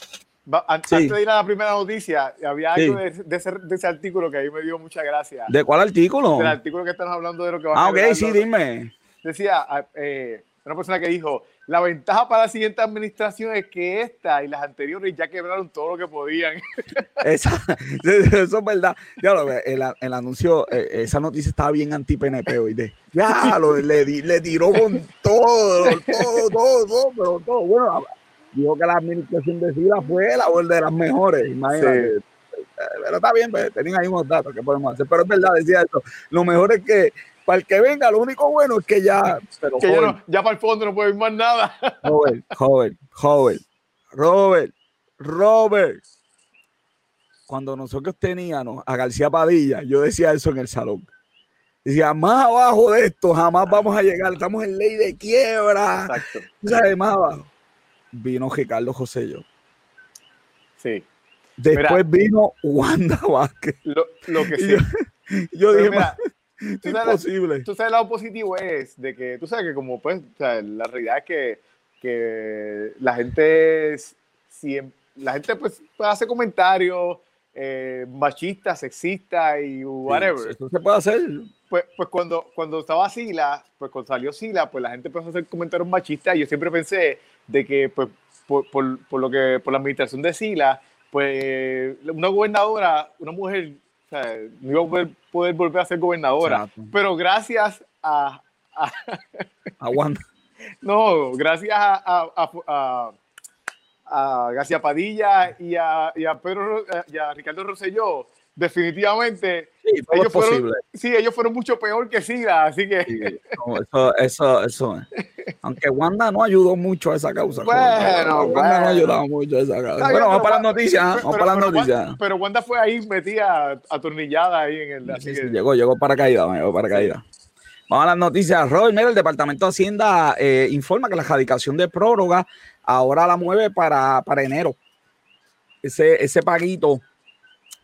antes de ir a la primera noticia, había algo de, ese, de, ese, artículo que ahí me dio mucha gracia. ¿De cuál artículo? Del artículo que están hablando de lo que va a Ah, ok, sí, dime. Decía, ah, eh, una persona que dijo, la ventaja para la siguiente administración es que esta y las anteriores ya quebraron todo lo que podían. Esa, eso es verdad. Ya lo, el, el anuncio, eh, esa noticia estaba bien anti-PNP hoy. De, ya, lo, le, le tiró con todo, todo, todo, todo, pero todo. Bueno, dijo que la administración de Sila fue la de las mejores, imagínate. Pero está bien, pues, tenían ahí unos datos que podemos hacer. Pero es verdad, decía eso. Lo mejor es que para el que venga, lo único bueno es que ya. Pero que ya, no, ya, para el fondo no puede ir más nada. Robert, Robert, Robert, Robert, Robert. Cuando nosotros teníamos a García Padilla, yo decía eso en el salón. Decía, más abajo de esto jamás vamos a llegar. Estamos en ley de quiebra. Exacto. ¿Sabes? Más abajo. Vino Ricardo José yo. Sí. Después vino Wanda Vázquez. Lo, lo que sí. Yo, dije, mira, Tú sabes, tú sabes, el lado positivo es de que, tú sabes que como pues, o sea, la realidad es que, que la gente, siempre, la gente pues hace comentarios eh, machistas, sexistas y whatever. eso se puede hacer. Pues, pues cuando, cuando estaba Sila, pues cuando salió Sila, pues la gente empezó a hacer comentarios machistas y yo siempre pensé de que pues por, por, por lo que, por la administración de Sila, pues una gobernadora, una mujer o sea, no iba a poder, volver a ser gobernadora. Pero gracias a, a, Wanda. No, gracias a, a, a, García Padilla y a, y a Pedro y a Ricardo Rosselló, definitivamente sí, ellos, fueron, sí, ellos fueron mucho peor que Sila, así que eso, eso, eso, aunque Wanda no ayudó mucho a esa causa. Bueno, Wanda no ayudó mucho a esa causa. bueno, vamos para las noticias, vamos para las noticias. pero Wanda fue ahí metida atornillada ahí en el así que... llegó, llegó para caída, llegó para caída. Vamos a las noticias. Robert, mira, el Departamento de Hacienda eh, informa que la radicación de prórroga ahora la mueve para, para enero. Ese, ese paguito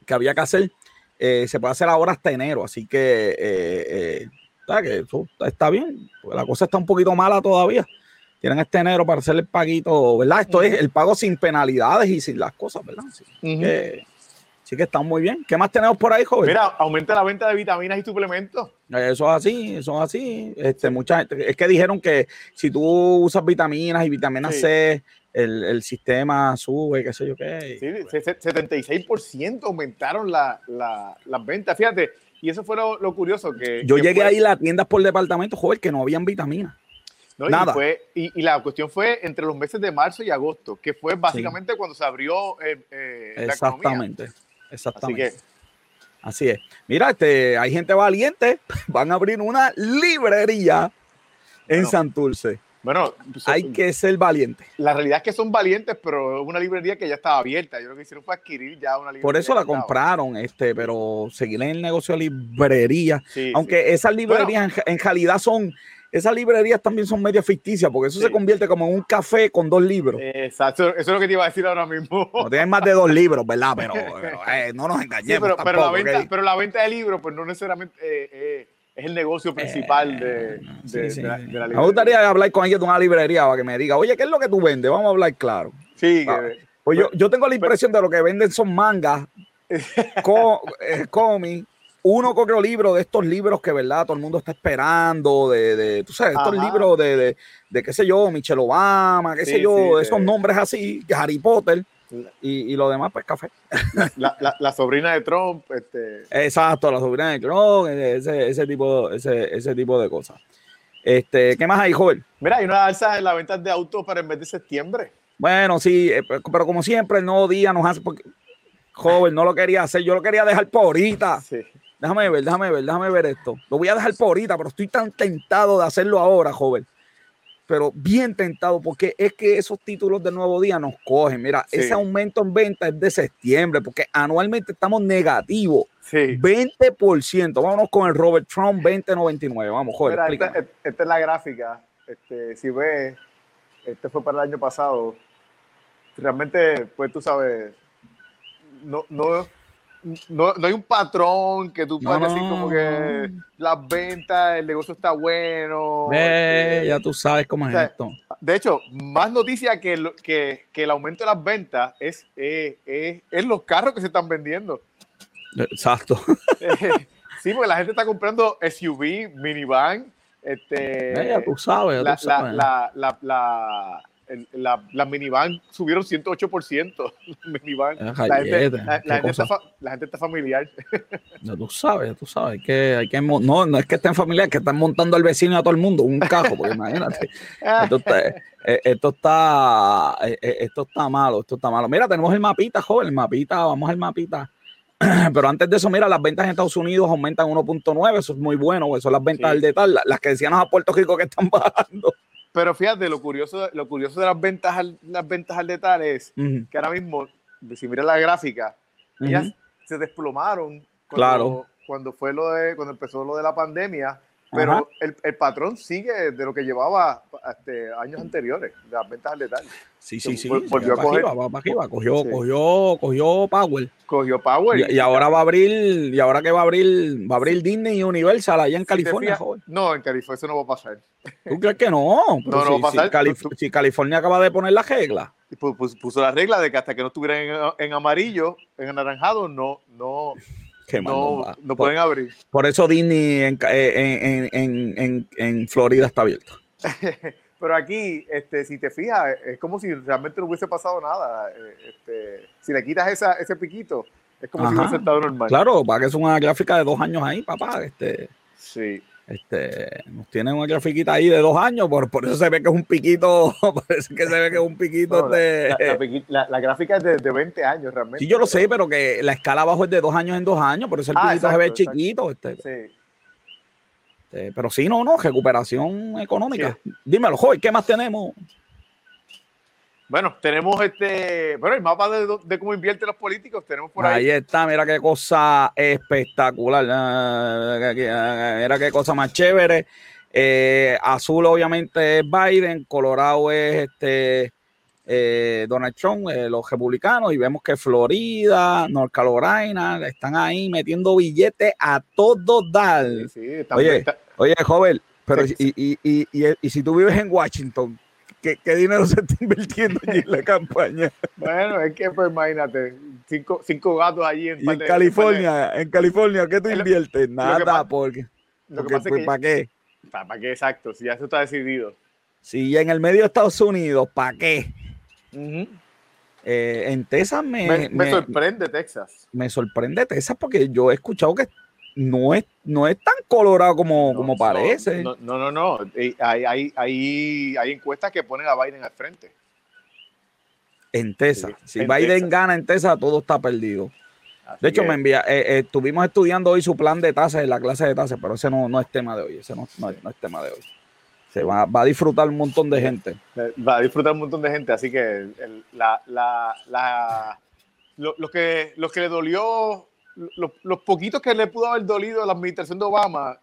que había que hacer, eh, se puede hacer ahora hasta enero. Así que, eh, eh, que eso está bien. La cosa está un poquito mala todavía. Tienen este enero para hacer el paguito, ¿verdad? Esto es el pago sin penalidades y sin las cosas, ¿verdad? Así, que, sí que están muy bien. ¿Qué más tenemos por ahí, joven? Mira, aumenta la venta de vitaminas y suplementos. Eso es así, eso es así. Este, mucha gente, es que dijeron que si tú usas vitaminas y vitamina C, el, el, sistema sube, qué sé yo qué. Sí, 76% aumentaron la, la, las ventas, fíjate. Y eso fue lo, curioso que... Yo llegué ahí a las tiendas por departamento, joder, que no habían vitaminas. Nada. Y, fue, y, la cuestión fue entre los meses de marzo y agosto, que fue básicamente cuando se abrió eh, eh, exactamente, Exactamente. Así, que, Así es. Mira, este, hay gente valiente, van a abrir una librería en Santurce. Bueno, pues, hay eh, que ser valiente. La realidad es que son valientes, pero es una librería que ya estaba abierta. Yo lo que hicieron fue adquirir ya una librería. Por eso la compraron, este, pero seguir en el negocio de librería. aunque esas librerías en, realidad son, esas librerías también son medio ficticias, porque eso se convierte como en un café con dos libros. Exacto, eso es lo que te iba a decir ahora mismo. No tienen más de dos libros, ¿verdad? Pero, eh, no nos engañemos. pero, la venta, pero, la venta, de libros, pues no necesariamente. Eh, es el negocio principal de, de, La, librería. Me gustaría hablar con alguien de una librería para que me diga, oye, ¿qué es lo que tú vendes? Vamos a hablar claro. Sí. pues yo, yo, tengo la impresión de lo que venden son mangas, eh, cómics, uno que otro libro de estos libros que, ¿verdad? Todo el mundo está esperando, de, de tú sabes, estos libros de, de, de, qué sé yo, Michelle Obama, qué sé yo, esos nombres así, Harry Potter. Y, y, lo demás, pues café. La, la, la, sobrina de Trump. Este... Exacto, la sobrina de Trump, ese, ese, tipo, ese, ese tipo de cosas. Este, ¿Qué más hay, joven? Mira, hay una alza en la venta de autos para el mes de septiembre. Bueno, sí, eh, pero como siempre, el nuevo día nos hace. Porque, joven, no lo quería hacer, yo lo quería dejar por ahorita. Sí. Déjame ver, déjame ver, déjame ver esto. Lo voy a dejar por ahorita, pero estoy tan tentado de hacerlo ahora, joven pero bien tentado porque es que esos títulos de Nuevo Día nos cogen. Mira, ese aumento en venta es de septiembre porque anualmente estamos negativos. Sí. 20%. Vámonos con el Robert Trump 2099. Vamos, joder. esta, esta, es la gráfica. Este, si ves, este fue para el año pasado. Realmente, pues tú sabes, no, no, no, no hay un patrón que tú puedas decir como que las ventas, el negocio está bueno. Este, ya tú sabes cómo es esto. De hecho, más noticia que, que, que, el aumento de las ventas es, eh, es, los carros que se están vendiendo. Exacto. sí, porque la gente está comprando SUV, minivan. Este, eh, ya tú sabes. Ya tú sabes. la, la, la la, la, minivan subieron 108%. minivan. La, gente, la, gente está, familiar. Ya tú sabes, tú sabes. Que hay que, no, no es que estén familiar, que están montando al vecino y a todo el mundo un cajo, porque imagínate. Esto está, eh, esto está, eh, eh, esto está malo, esto está malo. Mira, tenemos el mapita, joven, el mapita, vamos al mapita. Pero antes de eso, mira, las ventas en Estados Unidos aumentan 1.9, eso es muy bueno, eso son las ventas al detalle, las que decíamos a Puerto Rico que están bajando. Pero fíjate, lo curioso, lo curioso de las ventas al, las ventas al detalle es que ahora mismo, si miras la gráfica, ellas se desplomaron cuando, claro. cuando fue lo de, cuando empezó lo de la pandemia pero el, el, patrón sigue de lo que llevaba este, años anteriores, de las ventas al detalle. Sí, sí, sí. Volvió a coger. Cogió, cogió, cogió Power. Cogió Power. Y, ahora va a abrir, y ahora que va a abrir, va a abrir Disney y Universal allá en California, No, en California eso no va a pasar. ¿Tú crees que no? no, no va a pasar. Si, California acaba de poner la regla. Puso, la regla de que hasta que no estuvieran en, en amarillo, en anaranjado, no, no, no, no pueden abrir. Por eso Disney en, en, en, en Florida está abierto. Pero aquí, este, si te fijas, es como si realmente no hubiese pasado nada. Eh, este, si le quitas esa, ese piquito, es como si hubiese estado normal. Claro, para que es una gráfica de dos años ahí, papá. Este, sí. Este, nos tienen una grafiquita ahí de dos años, por, por eso se ve que es un piquito, parece que se ve que es un piquito de... La, gráfica es de, de, 20 años realmente. Sí, yo lo sé, pero que la escala abajo es de dos años en dos años, por eso el ah, piquito se ve chiquito. Este. Sí. Este, pero sí, no, no, recuperación económica. Dímelo, joven, ¿qué más tenemos? Bueno, tenemos este, bueno, el mapa de, cómo invierten los políticos, tenemos por ahí. Ahí está, mira qué cosa espectacular, mira qué cosa más chévere. Eh, azul obviamente es Biden, Colorado es este eh, Donald Trump, eh, los republicanos, y vemos que Florida, North Carolina, están ahí metiendo billetes a todos dar. oye, oye, joven, pero y, y, y, si tú vives en Washington, ¿Qué, dinero se está invirtiendo allí en la campaña? Bueno, es que pues imagínate, cinco, cinco gatos allí en, en California, en California, ¿qué tú inviertes? Nada, porque, pues, ¿para qué? ¿Para qué? Exacto, si ya eso está decidido. Si en el medio de Estados Unidos, ¿para qué? Eh, en Texas me, me, sorprende Texas. Me sorprende Texas porque yo he escuchado que no es, no es tan colorado como, como parece. No, no, no, no. Hay, hay, hay, hay, encuestas que ponen a Biden al frente. En Texas. si Biden gana en Texas, todo está perdido. de hecho, me envía, eh, eh, estuvimos estudiando hoy su plan de tasas en la clase de tasas, pero ese no, no es tema de hoy. Ese no, no, es tema de hoy. Se va, va, a disfrutar un montón de gente. Va a disfrutar un montón de gente, así que la, la, la, lo, que, lo que le dolió los, poquitos que le pudo haber dolido a la administración de Obama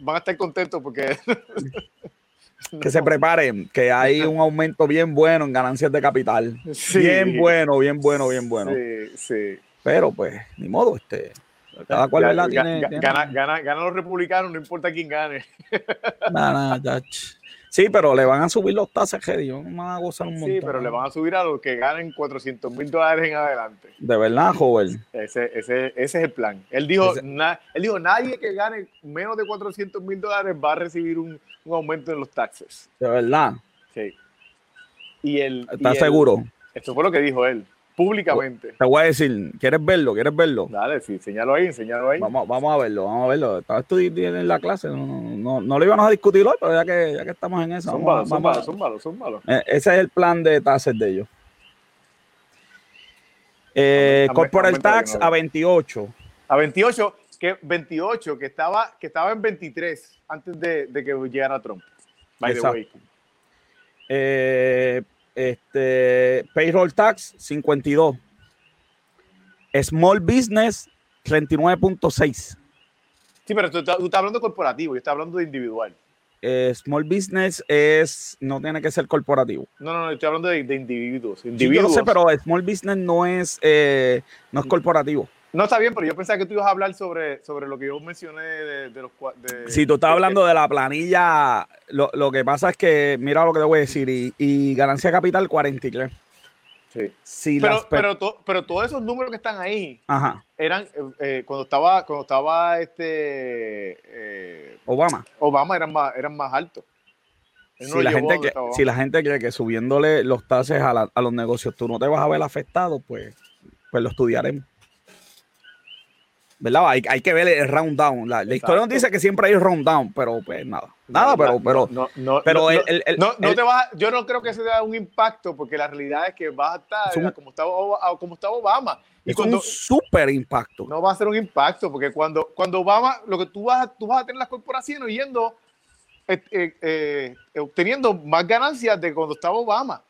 van a estar contentos porque... que se preparen, que hay un aumento bien bueno en ganancias de capital. Bien bueno, bien bueno, bien bueno. Sí, sí. Pero pues, ni modo, este. Cada cual, ¿verdad? Tiene, gana, Gana, gana, los republicanos, no importa quién gane. Nada, nada, Sí, pero le van a subir los tasas, que van a gozar un montón. Sí, pero le van a subir a los que ganen 400 mil dólares en adelante. De verdad, joven. Ese, ese, ese es el plan. Él dijo, él dijo, nadie que gane menos de 400 mil dólares va a recibir un, un, aumento en los taxes. De verdad. Sí. Y él, ¿Estás seguro? Esto fue lo que dijo él públicamente. Te voy a decir, ¿quieres verlo? ¿Quieres verlo? Dale, sí, señalo ahí, señalo ahí. Vamos, vamos a verlo, vamos a verlo. Estaba estudiando en la clase, no, no, no, lo íbamos a discutir hoy, pero ya que, ya que estamos en eso. Son malos, son malos, son malos, son malos. Eh, ese es el plan de tasas de ellos. Eh, corporate tax a 28. A 28, que 28, que estaba, que estaba en 23 antes de, de que llegara Trump. By the way. Eh, este, payroll tax 52. Small business 39.6. Sí, pero tú, estás hablando de corporativo, yo estoy hablando de individual. Eh, small business es no tiene que ser corporativo. No, no, no, estoy hablando de, individuos. individuos. yo sé, pero small business no es, eh, no es corporativo. No está bien, pero yo pensaba que tú ibas a hablar sobre, sobre lo que yo mencioné de, los de, Si tú estás hablando de la planilla, lo, lo, que pasa es que, mira lo que te voy a decir, y, y ganancia capital 43. Sí. pero, pero, pero, todos esos números que están ahí eran eh, eh, cuando estaba cuando estaba este eh, Obama. Obama eran más, eran más altos. Si la, gente que, si la gente cree que subiéndole los tases a, a los negocios tú no te vas a ver afectado, pues, pues lo estudiaremos. ¿Verdad? Hay, hay que ver el round down. La, historia nos dice que siempre hay round down, pero pues nada. Nada, pero, pero, no, no, pero el, el, no, te va, yo no creo que se dé un impacto porque la realidad es que vas a estar como, estaba, como estaba Obama. Y es un súper impacto. No va a ser un impacto porque cuando, cuando Obama, lo que tú vas, tú vas a tener las corporaciones yendo, eh, eh, eh, obteniendo más ganancias de cuando estaba Obama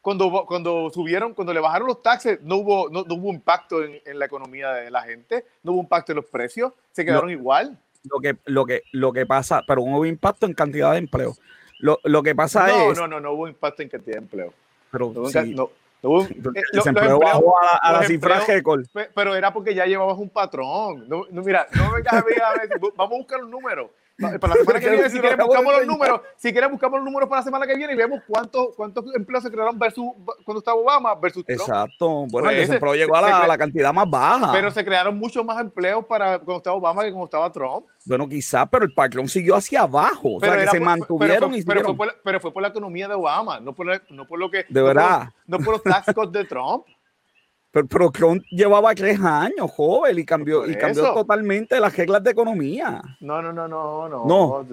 cuando, cuando subieron, cuando le bajaron los taxes, no hubo, no, hubo impacto en, en, la economía de la gente, no hubo impacto en los precios, se quedaron igual. Lo que, lo, que, lo que pasa, pero no hubo impacto en cantidad de empleo. Lo, lo que pasa es. No, no, no hubo impacto en cantidad de empleo. Pero no, sí. no, hubo, eh, desempleo bajó a, a la cifra récord. Pero era porque ya llevabas un patrón. No, mira, no me vengas a ver, a ver, vamos a buscar un número. Para la semana que viene, si quieres, buscamos los números. Si quieres, buscamos los números para la semana que viene y vemos cuántos cuántos empleos se crearon versus cuando estaba Obama versus Trump. Exacto. Bueno, el pues, desempleo llegó a la, la, cantidad más baja. Pero se crearon muchos más empleos para cuando estaba Obama que cuando estaba Trump. Bueno, quizás, pero el patrón siguió hacia abajo. o sea, que se mantuvieron pero, pero, fue por la, pero fue por la economía de Obama, no por, no por lo que. De verdad. no por los tax cuts de Trump. Pero, pero Cron llevaba tres años, joven, y cambió, y cambió totalmente las reglas de economía. No, no, no, no, no. no.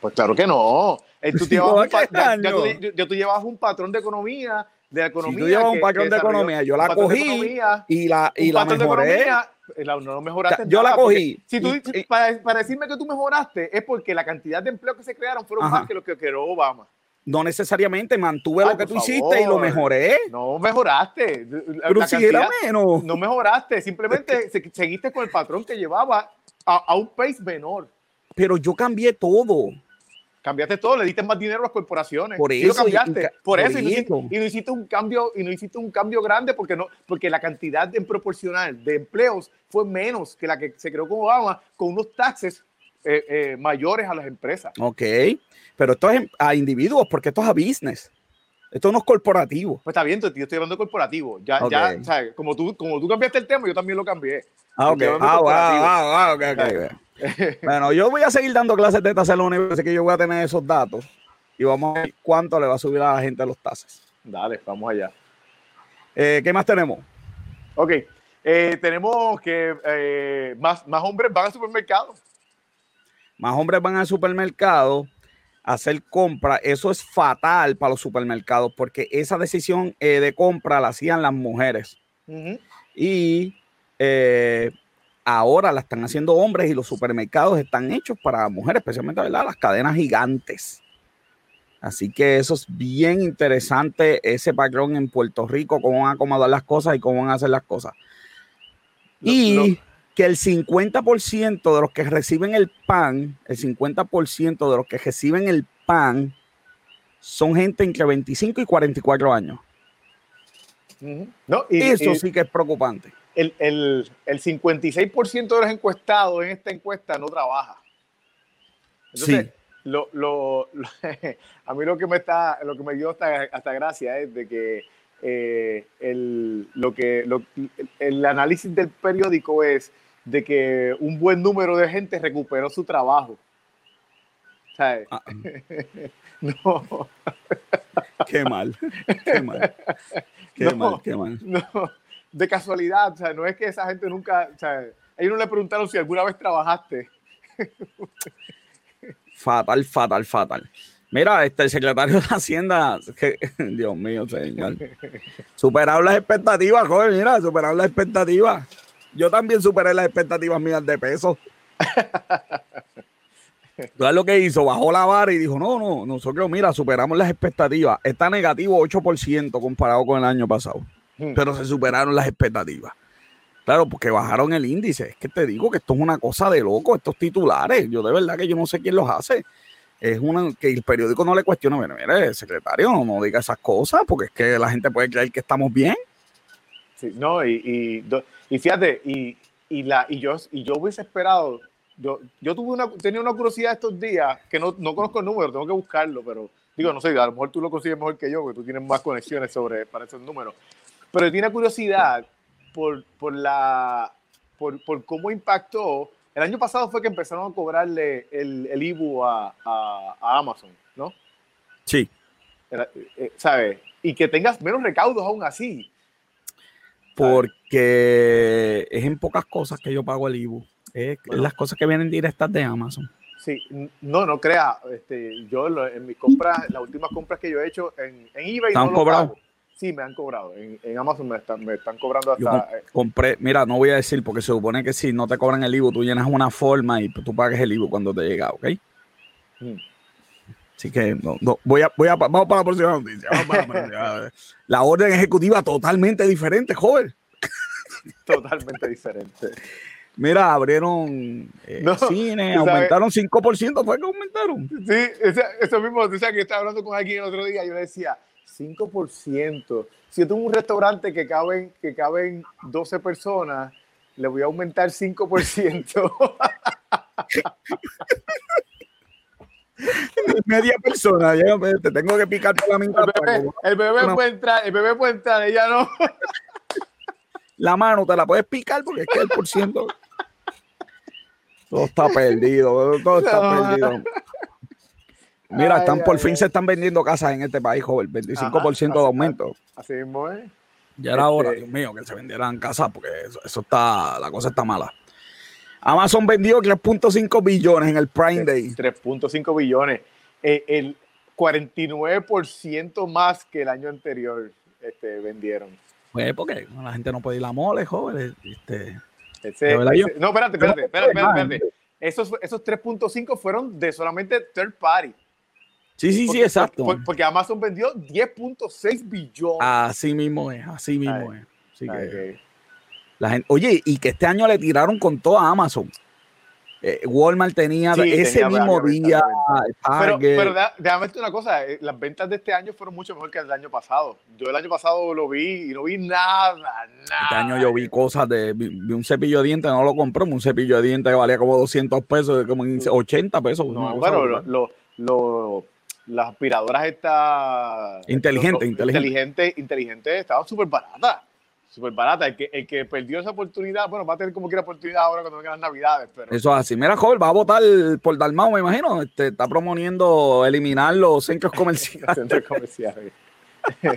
Pues claro que no. Eh, tú, llevabas un, tú, llevabas un patrón de economía, de la economía. Si tú llevas un patrón de economía, yo la cogí y la, y la mejoré. Eh, no mejoraste. Yo la cogí. Si tú, para, para, decirme que tú mejoraste, es porque la cantidad de empleos que se crearon fueron más que lo que creó Obama. No necesariamente, mantuve lo que tú hiciste y lo mejoré. No mejoraste. Pero si era menos. No mejoraste, simplemente seguiste con el patrón que llevaba a, un pace menor. Pero yo cambié todo. Cambiaste todo, le diste más dinero a las corporaciones. Por eso. cambiaste. por, eso. Y, no hiciste, un cambio, y no hiciste un cambio grande porque, no, porque la cantidad en proporcional de empleos fue menos que la que se creó con Obama, con unos taxes eh, eh, mayores a las empresas. Ok. Pero esto es a individuos, porque esto es a business. Esto no es corporativo. Pues está bien, yo estoy hablando de corporativo. Ya, ya, Como tú, como tú cambiaste el tema, yo también lo cambié. Ah, ok. Ah, ah, ah, bueno, yo voy a seguir dando clases de tasas en la universidad, que yo voy a tener esos datos y vamos a ver cuánto le va a subir a la gente los tasas. Dale, vamos allá. Eh, ¿Qué más tenemos? Ok, eh, tenemos que eh, más, más hombres van al supermercado. Más hombres van al supermercado hacer compra, eso es fatal para los supermercados porque esa decisión eh, de compra la hacían las mujeres. Y eh, ahora la están haciendo hombres y los supermercados están hechos para mujeres, especialmente ¿verdad? las cadenas gigantes. Así que eso es bien interesante, ese patrón en Puerto Rico, cómo van a acomodar las cosas y cómo van a hacer las cosas. y que el 50% de los que reciben el pan, el 50% de los que reciben el pan son gente entre 25 y 44 años. no, Eso sí que es preocupante. El, el, el 56% de los encuestados en esta encuesta no trabaja. Entonces, lo, lo, a mí lo que me está, lo que me dio hasta, hasta gracia es de que eh, el, lo que el análisis del periódico es de que un buen número de gente recuperó su trabajo. ¿Sabes? Ah. no. Qué mal. Qué mal. Qué mal, qué mal. No. De casualidad, o sea, no es que esa gente nunca, o sea, ellos no le preguntaron si alguna vez trabajaste. fatal, fatal, fatal. Mira, este, el secretario de Hacienda, que, Dios mío, señor. Superar las expectativas, joder, mira, superar las expectativas. Yo también superé las expectativas mías de peso. Entonces lo que hizo, bajó la vara y dijo, no, no, nosotros, mira, superamos las expectativas. Está negativo 8% comparado con el año pasado. Hmm. Pero se superaron las expectativas. Claro, porque bajaron el índice. Es que te digo que esto es una cosa de loco, estos titulares. Yo de verdad que yo no sé quién los hace. Es una que el periódico no le cuestiona, mire, mire, secretario, no, diga esas cosas, porque es que la gente puede creer que estamos bien. Sí, no, y y fíjate, y, y, la, y, yo, y yo hubiese esperado, yo, yo tuve una, tenía una curiosidad estos días, que no, no conozco el número, tengo que buscarlo, pero digo, no sé, a lo mejor tú lo consigues mejor que yo, porque tú tienes más conexiones sobre, para esos números. Pero tiene curiosidad por, por, la, por, por cómo impactó. El año pasado fue que empezaron a cobrarle el, el IBU a, a, Amazon, ¿no? Sí. Eh, ¿Sabes? Y que tengas menos recaudos aún así porque es en pocas cosas que yo pago el IBU. Es las cosas que vienen directas de Amazon. Sí, no, no crea. Este, yo en mis compras, las últimas compras que yo he hecho en, en eBay. han cobrado? Sí, me han cobrado. En, en, Amazon me están, me están cobrando hasta. Yo compré, mira, no voy a decir porque se supone que si no te cobran el IBU, tú llenas una forma y tú pagas el IBU cuando te llega, ¿ok? Mm. Así que no, no, voy a, voy a, vamos para la próxima noticia. la, orden ejecutiva totalmente diferente, joven. Totalmente diferente. Mira, abrieron eh, cine, aumentaron 5%, fue que aumentaron. Sí, eso mismo, o sea, que estaba hablando con alguien el otro día, yo le decía, 5%. Si yo tengo un restaurante que caben, que caben 12 personas, le voy a aumentar 5%. media persona, te tengo que picar toda la mitad. El bebé, puede entrar, el bebé puede entrar, ella no. La mano te la puedes picar porque es que el por ciento. Todo está perdido, todo está perdido. Mira, están por fin se están vendiendo casas en este país, joven, 25% de aumento. Así mismo es. Ya era hora, este Dios mío, que se vendieran casas porque eso, está, la cosa está mala. Amazon vendió 3.5 billones en el Prime Day. 3.5 billones. Eh, el 49% más que el año anterior este, vendieron. Pues porque la gente no puede ir a mole, joven. Este, no, espérate, espérate, espérate, espérate. Esos, esos 3.5 fueron de solamente third party. Sí, sí, sí, exacto. Porque, Amazon vendió 10.6 billones. Así mismo es, así mismo es. la gente, oye, y que este año le tiraron con todo a Amazon. Eh, Walmart tenía ese mismo día. Pero, pero déjame decirte una cosa: eh, las ventas de este año fueron mucho mejor que el del año pasado. Yo el año pasado lo vi y no vi nada, nada. Este año yo vi cosas de. Vi, un cepillo de dientes, no lo compré, un cepillo de dientes que valía como 200 pesos, como 80 pesos. No, bueno, lo, las aspiradoras estas. Inteligente, inteligente. Inteligente, estaban súper baratas súper barata. El que, el que perdió esa oportunidad, bueno, va a tener como quiera oportunidad ahora cuando vengan las navidades. Pero... Eso es así. Mira, joven, va a votar por Dalmau, me imagino. Este, está promoviendo eliminar los centros comerciales. centros comerciales.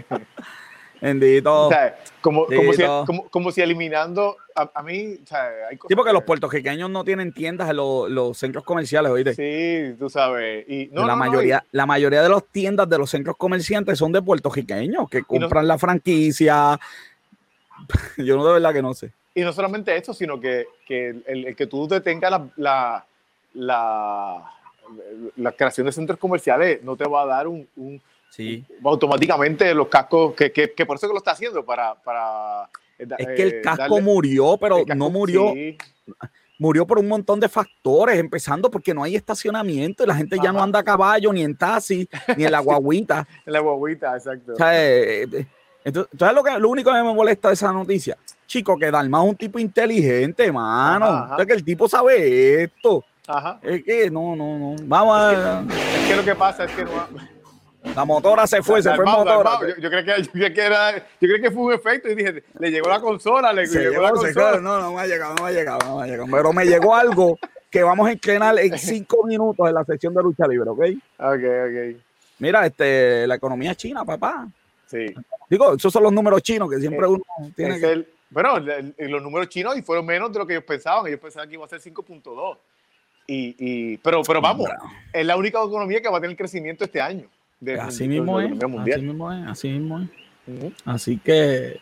Bendito. O sea, como, como, si, como, si, eliminando a, mí. O sea, hay cosas sí, porque los puertorriqueños no tienen tiendas en los, los centros comerciales, ¿oíste? Sí, tú sabes. Y, no, la, mayoría, la mayoría de las tiendas de los centros comerciantes son de puertorriqueños que compran la franquicia, yo no de verdad que no sé. Y no solamente esto, sino que, que el, que tú detengas la, la, la, la, creación de centros comerciales no te va a dar un, un sí. automáticamente los cascos, que, que, que, por eso que lo está haciendo, para... para eh, es que el eh, casco murió, pero no murió. Murió por un montón de factores, empezando porque no hay estacionamiento y la gente ya no anda a caballo, ni en taxi, ni en la guaguita. en la guaguita, exacto. O sea, eh, entonces, ¿sabes lo, que, lo único que me molesta de esa noticia? Chico, que Dalma es un tipo inteligente, mano. O sea, que el tipo sabe esto. Ajá. Es que no, no, no. Vamos a. Es que lo que pasa es que no. La motora se fue, se fue motora. Yo, yo, creo que, yo, creo que era, yo creo que fue un efecto y dije, le llegó la consola, le llegó, la consola. no, no me ha llegado, no me ha llegado, no me ha llegado. Pero me llegó algo que vamos a estrenar en cinco minutos en la sección de lucha libre, ¿ok? Ok, ok. Mira, este, la economía china, papá. Sí. Digo, esos son los números chinos que siempre uno tiene que... bueno, los números chinos y fueron menos de lo que ellos pensaban. Ellos pensaban que iba a ser 5.2. Y, y, pero, pero vamos, es la única economía que va a tener crecimiento este año. Así, mismo es, así mismo es, así mismo es, Así que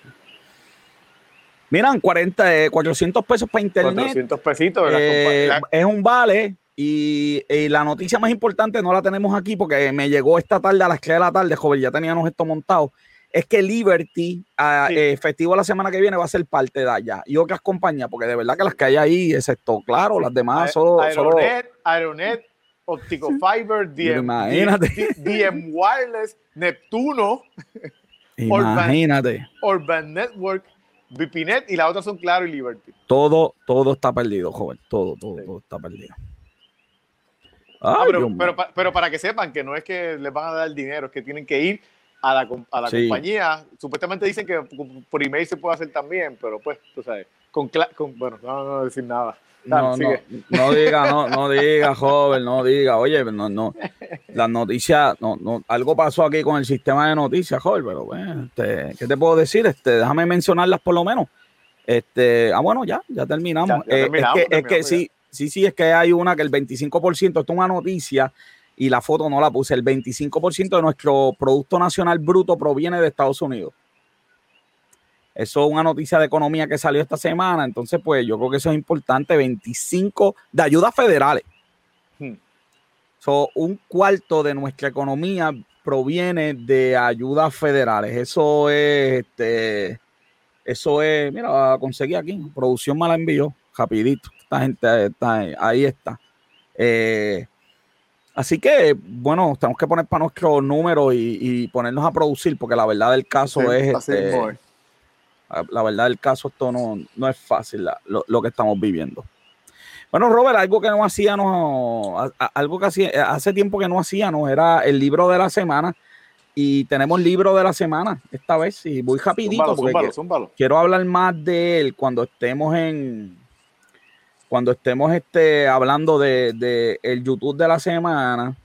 miran 40, 400 pesos para internet. 400 pesitos. Eh, es un vale. Y, y, la noticia más importante no la tenemos aquí porque me llegó esta tarde a las 3 de la tarde, joven, ya teníamos esto montado es que Liberty, ah, eh, festivo la semana que viene, va a ser parte de allá. Y otras compañías, porque de verdad que las que hay ahí, excepto, claro, las demás son. Aeronet, Aeronet, Optico Fiber, DM, DM, Wireless, Neptuno. Imagínate. Urban, Network, VPNet y las otras son Claro y Liberty. Todo, todo está perdido, joven. Todo, todo, todo está perdido. Ah, pero, pero, para que sepan que no es que les van a dar dinero, es que tienen que ir a la, a la compañía. Supuestamente dicen que por email se puede hacer también, pero pues, tú sabes, con, bueno, no, no decir nada. No, no, no, diga, no, no diga, joven, no diga, oye, no, no, las noticias, no, no, algo pasó aquí con el sistema de noticias, joven, pero bueno, este, ¿qué te puedo decir? Este, déjame mencionarlas por lo menos. Este, ah, bueno, ya, ya terminamos. Eh, es que, es que sí, sí, sí, es que hay una que el 25%, esto es una noticia y la foto no la puse. El 25% de nuestro Producto Nacional Bruto proviene de Estados Unidos. Eso es una noticia de economía que salió esta semana. Entonces, pues yo creo que eso es importante. 25 de ayudas federales. Hmm. un cuarto de nuestra economía proviene de ayudas federales. Eso es, este, eso es, mira, conseguí aquí. Producción me la envió rapidito. Esta gente está ahí, está. Eh, Así que, bueno, tenemos que poner para nuestros números y, ponernos a producir, porque la verdad del caso es. Este, la verdad del caso, esto no, no es fácil lo, que estamos viviendo. Bueno, Robert, algo que no hacíamos, algo que hacía, hace tiempo que no hacíamos, era el libro de la semana. Y tenemos libro de la semana esta vez. Y voy rapidito porque quiero hablar más de él cuando estemos en, cuando estemos este, hablando de, el YouTube de la semana,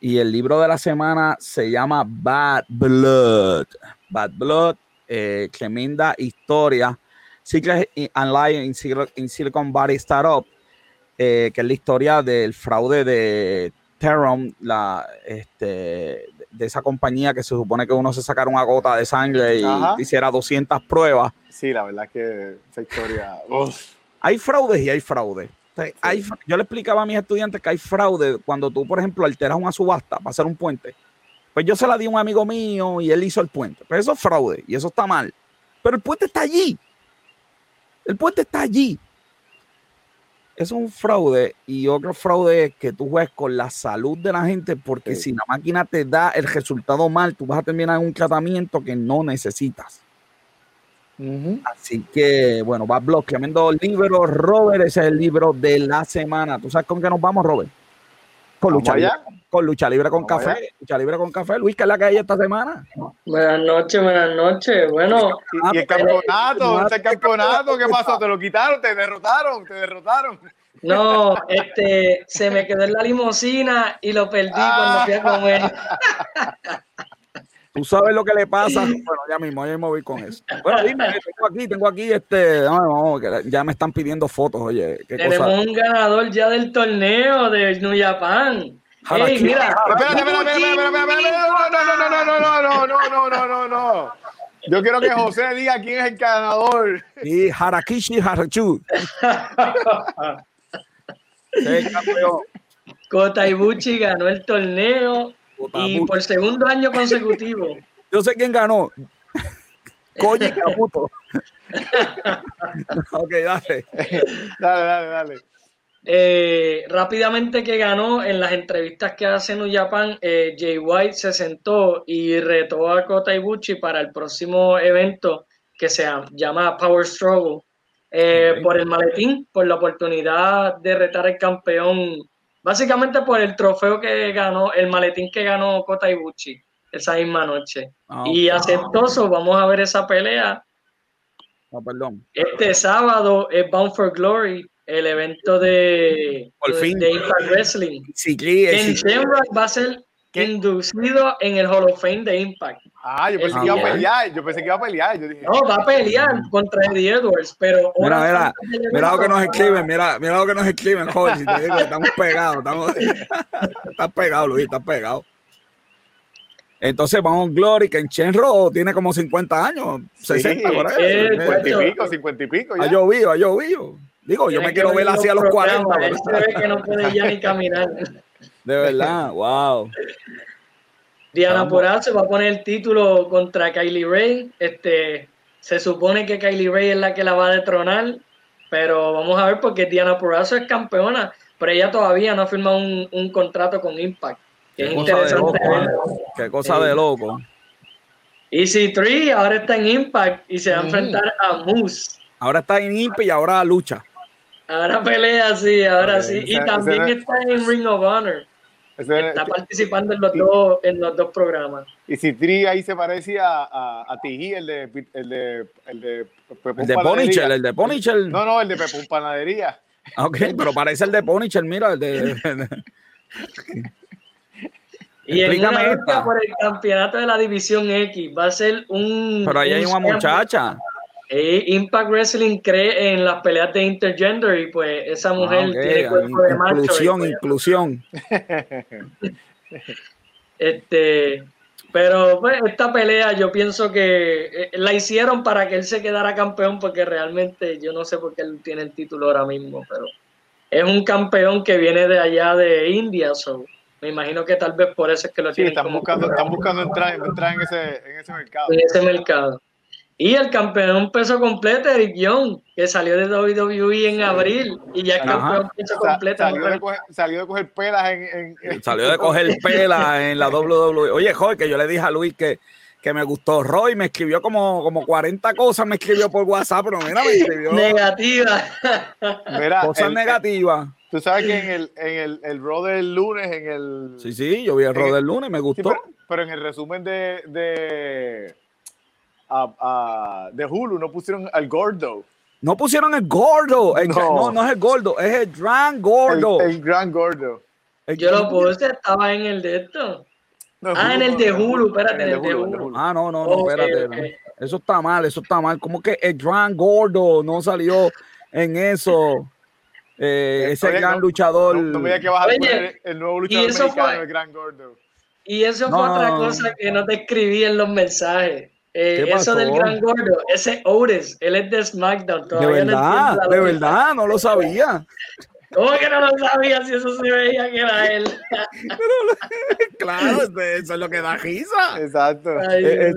y el libro de la semana se llama Bad Blood. Bad Blood eh, tremenda historia. Secret and Lie in, Silicon Valley Startup, eh, que es la historia del fraude de Teron, la, este, de esa compañía que se supone que uno se sacara una gota de sangre y hiciera 200 pruebas. Sí, la verdad es que esa historia... Hay fraudes y hay fraudes. yo le explicaba a mis estudiantes que hay fraude cuando tú, por ejemplo, alteras una subasta para hacer un puente. Pues yo se la di a un amigo mío y él hizo el puente. Pero eso es fraude y eso está mal. Pero el puente está allí. El puente está allí. Eso es un fraude y otro fraude es que tú juegues con la salud de la gente porque si la máquina te da el resultado mal, tú vas a terminar en un tratamiento que no necesitas. Así que, bueno, va blog, tremendo libro, Robert, ese es el libro de la semana. ¿Tú sabes con qué nos vamos, Robert? Con lucha, libre, con lucha libre con café. Lucha libre con café. Luis, ¿qué es la que hay esta semana? Buenas noches, buenas noches. Bueno. ¿Y, el campeonato? ¿Ese campeonato? ¿Qué pasó? ¿Te lo quitaron? ¿Te derrotaron? ¿Te derrotaron? No, este, se me quedó en la limusina y lo perdí cuando fui a comer. Tú sabes lo que le pasa. Bueno, ya mismo, ya me voy con eso. Bueno, dime, tengo aquí, tengo aquí este. No, ya me están pidiendo fotos, oye. Tenemos un ganador ya del torneo de New Japan. Hey, mira. Espérate, espérate, espérate, espérate, No, no, no, no, no, no, no, no, no, no, no. Yo quiero que José diga quién es el ganador. Y Harakishi Harachu. sí, campeón. Kota Ibuchi ganó el torneo y por segundo año consecutivo. Yo sé quién ganó. Coño, Caputo. ok, dale. dale, dale, dale. Eh, rápidamente que ganó en las entrevistas que hace New Japan, eh, Jay White se sentó y retó a Kota Ibuchi para el próximo evento que se llama Power Struggle eh, por el maletín, por la oportunidad de retar al campeón Básicamente por el trofeo que ganó, el maletín que ganó Kota Ibuchi esa misma noche. Ah, y aceptoso, vamos a ver esa pelea. Perdón. Este sábado es Bound for Glory, el evento de, de, Impact Wrestling. Sí, sí, va a ser inducido en el Hall of Fame de Impact. Ah, yo pensé que iba a pelear, yo pensé que iba a pelear. Yo dije, no, va a pelear contra Eddie Edwards, pero. Mira, mira, mira lo que nos escriben, mira, mira lo que nos escriben, joven. Si te digo, estamos pegados, estamos. estás pegado, Luis, estás pegado. Entonces vamos Glory, que en Chenro tiene como 50 años, 60 por ahí. 50 y pico, 50 y pico. Ya. Ha llovido, ha llovido. Digo, yo me quiero ver así a los 40. Él se ve que no puede ya ni caminar. De verdad, wow. Diana Poral se va a poner el título contra Kylie Ray. Este, se supone que Kylie Ray es la que la va a detronar, pero vamos a ver porque Diana Porazo es campeona, pero ella todavía no ha firmado un, contrato con Impact. Qué, cosa de loco, ¿eh? Qué cosa de loco. Easy 3 ahora está en Impact y se va a enfrentar a Moose. Ahora está en Impact y ahora lucha. Ahora pelea, sí, ahora sí. Y también está en Ring of Honor está participando en los, dos, en los dos programas. Y si Tri ahí se parece a, a, a Tiji, el de el de el de, el de Ponychel, el de Ponychel. No, no, el de Pepón Panadería. Ok, pero parece el de Ponychel, mira, el de. y en una por el campeonato de la División X va a ser un. Pero ahí hay una muchacha. Eh, Impact Wrestling cree en las peleas de intergender y pues esa ah, mujer tiene cuerpo de macho. Inclusión, pues, inclusión. este, pero pues esta pelea yo pienso que eh, la hicieron para que él se quedara campeón porque realmente yo no sé por qué él tiene el título ahora mismo, pero es un campeón que viene de allá de India, so me imagino que tal vez por eso es que lo sí, Están buscando, están buscando entrar, entrar en, ese, en ese mercado. En ese mercado. Y el campeón peso completo, Eric Young, que salió de WWE en abril y ya es campeón peso completo. Salió de, coger, salió de coger pelas en, en, Salió de coger pelas en la WWE. Oye, joder, que yo le dije a Luis que, que me gustó Roy, me escribió como, como 40 cosas, me escribió por WhatsApp, pero mira, me escribió. Negativa. cosas negativas. Tú sabes que en el, en el, el Raw del lunes, en el. Sí, sí, yo vi el Raw del lunes, me gustó. pero, en el resumen de, de a, de Hulu, no pusieron al gordo. No pusieron el gordo. no. no. es el gordo, es el gran gordo. El, gran gordo. Yo lo puse, estaba en el de esto. ah, en el de Hulu, espérate, en el, de Hulu. Ah, no, no, no, espérate. Eso está mal, eso está mal. ¿Cómo que el Gran Gordo no salió en eso? Eh, ese gran luchador. No, me digas que vas a poner el nuevo luchador mexicano, el Gran Gordo. Y eso fue otra cosa que no te escribí en los mensajes. Eh, eso del gran gordo, ese Otis, él es de SmackDown. de verdad, de verdad, no lo sabía. ¿Cómo que no lo sabía si eso se veía que era él? claro, eso es lo que da risa. Exacto. Eh,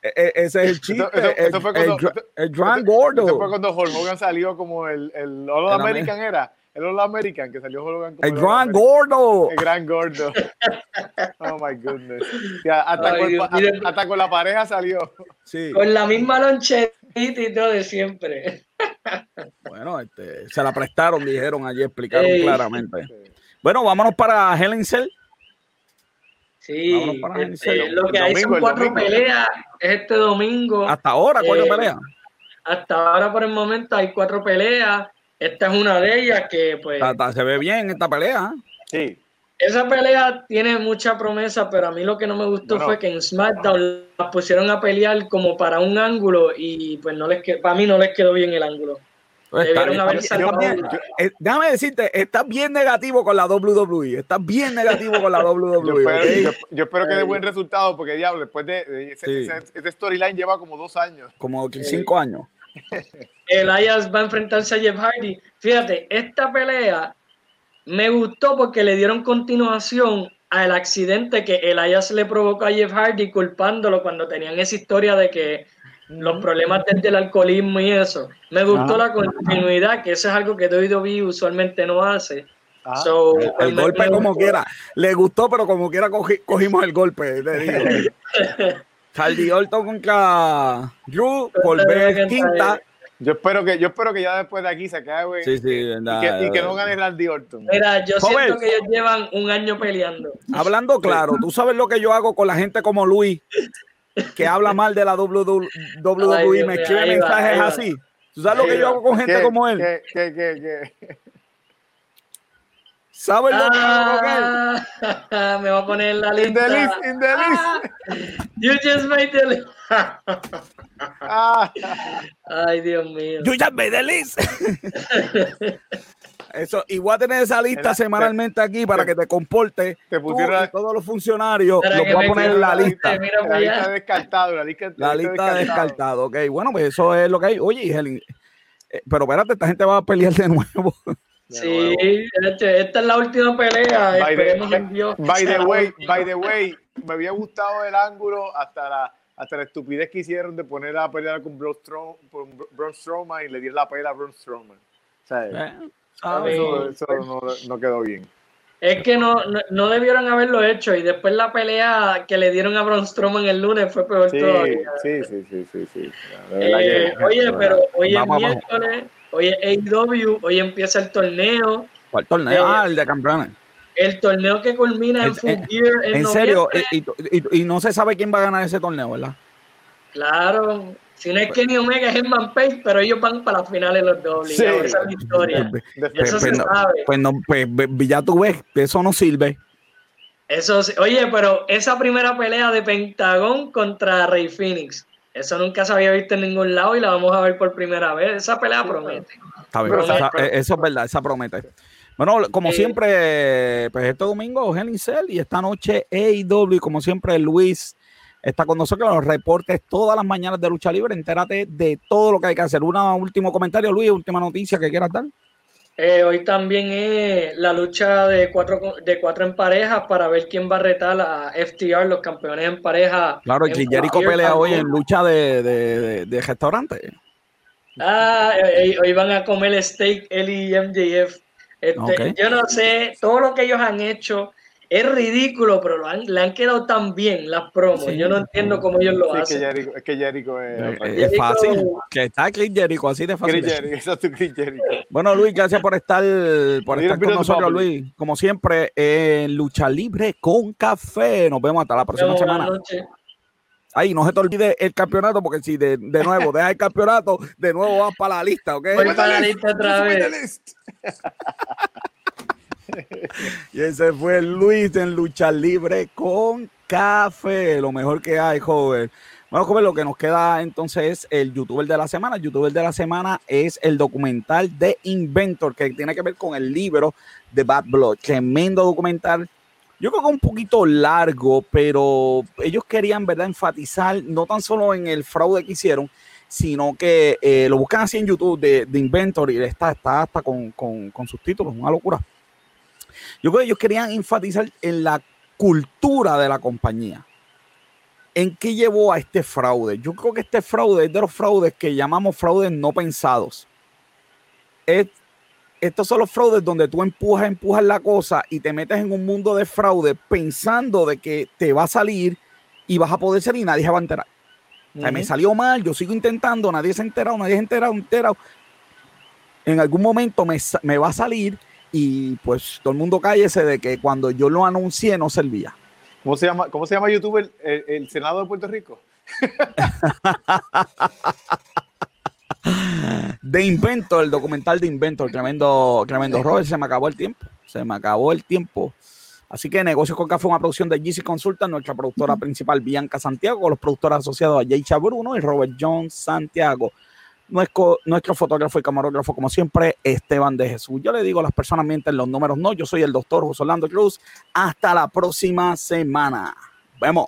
eh, ese, es el chiste. Eso, fue cuando, el, Gran Gordo. Eso fue cuando Hulk Hogan salió como el, el All American era. El All American que salió Hogan como el, el Gran Gordo. El Gran Gordo. oh my goodness. hasta, con, hasta, con, la pareja salió. Sí. Con la misma loncherita y todo de siempre. bueno, este, se la prestaron, dijeron allí, explicaron claramente. Bueno, vámonos para Helen Cell. Sí, este, lo que hay son cuatro peleas este domingo. Hasta ahora, cuatro eh, peleas. Hasta ahora, por el momento, hay cuatro peleas. Esta es una de ellas que, pues. se ve bien esta pelea. Sí. Esa pelea tiene mucha promesa, pero a mí lo que no me gustó fue que en SmackDown la pusieron a pelear como para un ángulo y pues no les para mí no les quedó bien el ángulo. Pues Debieron haber eh, déjame decirte, estás bien negativo con la WWE. Estás bien negativo con la WWE. Yo espero, que dé buen resultado, porque diablo, después de, ese, storyline lleva como dos años. Como cinco años. Elias va a enfrentarse a Jeff Hardy. Fíjate, esta pelea me gustó porque le dieron continuación al accidente que Elias le provocó a Jeff Hardy culpándolo cuando tenían esa historia de que los problemas del, alcoholismo y eso. Me gustó la continuidad, que eso es algo que WWE usualmente no hace. Ah. el, golpe como quiera. Le gustó, pero como quiera cogimos el golpe. Hardy Orton contra Drew por vez quinta. Yo espero que, yo espero que ya después de aquí se acabe sí, sí, y, que, y, que, no gane Randy Orton. Mira, yo siento que ellos llevan un año peleando. Hablando claro, tú sabes lo que yo hago con la gente como Luis, que habla mal de la WWE, y me escribe mensajes así. ¿Tú sabes lo que yo hago con gente como él? ¿Qué, qué, qué, qué? ¿Sabes lo que ah, Me va a poner en la lista. In the list, in the list. Ah, you just made the list. Ay, Dios mío. You just made the list. Eso, y voy a tener esa lista semanalmente aquí para que te comporte. Te pusieron todos los funcionarios. Lo voy a poner en la lista. La lista descartado. La lista, la lista descartado. Ok, bueno, pues eso es lo que hay. Oye, Helen, eh, pero espérate, esta gente va a pelear de nuevo. Sí, esta es la última pelea. By the, by the way, by the way, me había gustado el ángulo hasta la, hasta la estupidez que hicieron de poner a pelear con Braun, Strowman, y le dieron la pelea a Braun Strowman. O eso, no, no, quedó bien. Es que no, no, debieron haberlo hecho y después la pelea que le dieron a Braun Strowman el lunes fue peor sí, todavía. Sí, sí, sí, sí, sí. Eh, oye, pero hoy es miércoles. Hoy es AEW, hoy empieza el torneo. ¿Cuál torneo? ah, el de campeones. El torneo que culmina en Full Gear en, en serio, y, y, no se sabe quién va a ganar ese torneo, ¿verdad? Claro, si no es Kenny Omega, es Herman Page, pero ellos van para las finales los dobles. Sí. Esa es la historia. Pues, eso se sabe. Pues, no, pues ya tú ves, eso no sirve. Eso oye, pero esa primera pelea de Pentagón contra Rey Phoenix, eso nunca se había visto en ningún lado y la vamos a ver por primera vez. Esa pelea promete. Está bien, eh, eso es verdad, esa promete. Bueno, como siempre, pues este domingo Cell y esta noche AEW, como siempre Luis está con nosotros los reportes todas las mañanas de lucha libre. Entérate de todo lo que hay que hacer. Un último comentario, Luis, última noticia que quieras dar. Eh, hoy también es la lucha de cuatro, de cuatro en pareja para ver quién va a retar a FTR, los campeones en pareja. Claro, y Jericho pelea hoy en lucha de, de, de, restaurante. Ah, eh, eh, hoy van a comer steak, él y MJF. Este, yo no sé, todo lo que ellos han hecho es ridículo, pero lo han, le han quedado tan bien las promos. Yo no entiendo cómo ellos lo hacen. Es que Jericho, es, es, fácil. Que está Chris Jericho, así de fácil. Chris Jericho, Bueno, Luis, gracias por estar, por estar con nosotros, Luis. Como siempre, en Lucha Libre con Café. Nos vemos hasta la próxima semana. Ay, no se te olvide el campeonato, porque si de, de nuevo dejas el campeonato, de nuevo vas para la lista, ¿ok? Voy para la lista otra vez. y ese fue Luis en Lucha Libre con Café, lo mejor que hay, joven. Bueno, joven, lo que nos queda entonces es el youtuber de la semana. El youtuber de la semana es el documental de Inventor, que tiene que ver con el libro de Bad Blood. Tremendo documental. Yo creo que un poquito largo, pero ellos querían, ¿verdad?, enfatizar no tan solo en el fraude que hicieron, sino que eh, lo buscan así en YouTube de, Inventor y está, hasta con sus títulos, una locura. Yo creo que ellos querían enfatizar en la cultura de la compañía ¿En qué llevó a este fraude? Yo creo que este fraude es de los fraudes que llamamos fraudes no pensados. estos son los fraudes donde tú empujas, empujas la cosa y te metes en un mundo de fraude pensando de que te va a salir y vas a poder salir y nadie se va a enterar. o sea, me salió mal, yo sigo intentando, nadie se ha enterado, nadie se ha enterado, enterado. En algún momento me, me va a salir y pues todo el mundo cállese de que cuando yo lo anuncié no servía. ¿Cómo se llama, cómo se llama YouTube el, Senado de Puerto Rico? de Inventor, el documental de Inventor, tremendo, tremendo Robert, se me acabó el tiempo, se me acabó el tiempo. Así que Negocios con Café, una producción de GC Consulta, nuestra productora principal Bianca Santiago, con los productores asociados a Jay Bruno y Robert John Santiago nuestro, nuestro fotógrafo y camarógrafo, como siempre, Esteban de Jesús. Yo le digo a las personas mienten los números, no, yo soy el doctor José Orlando Cruz. Hasta la próxima semana. Vemos.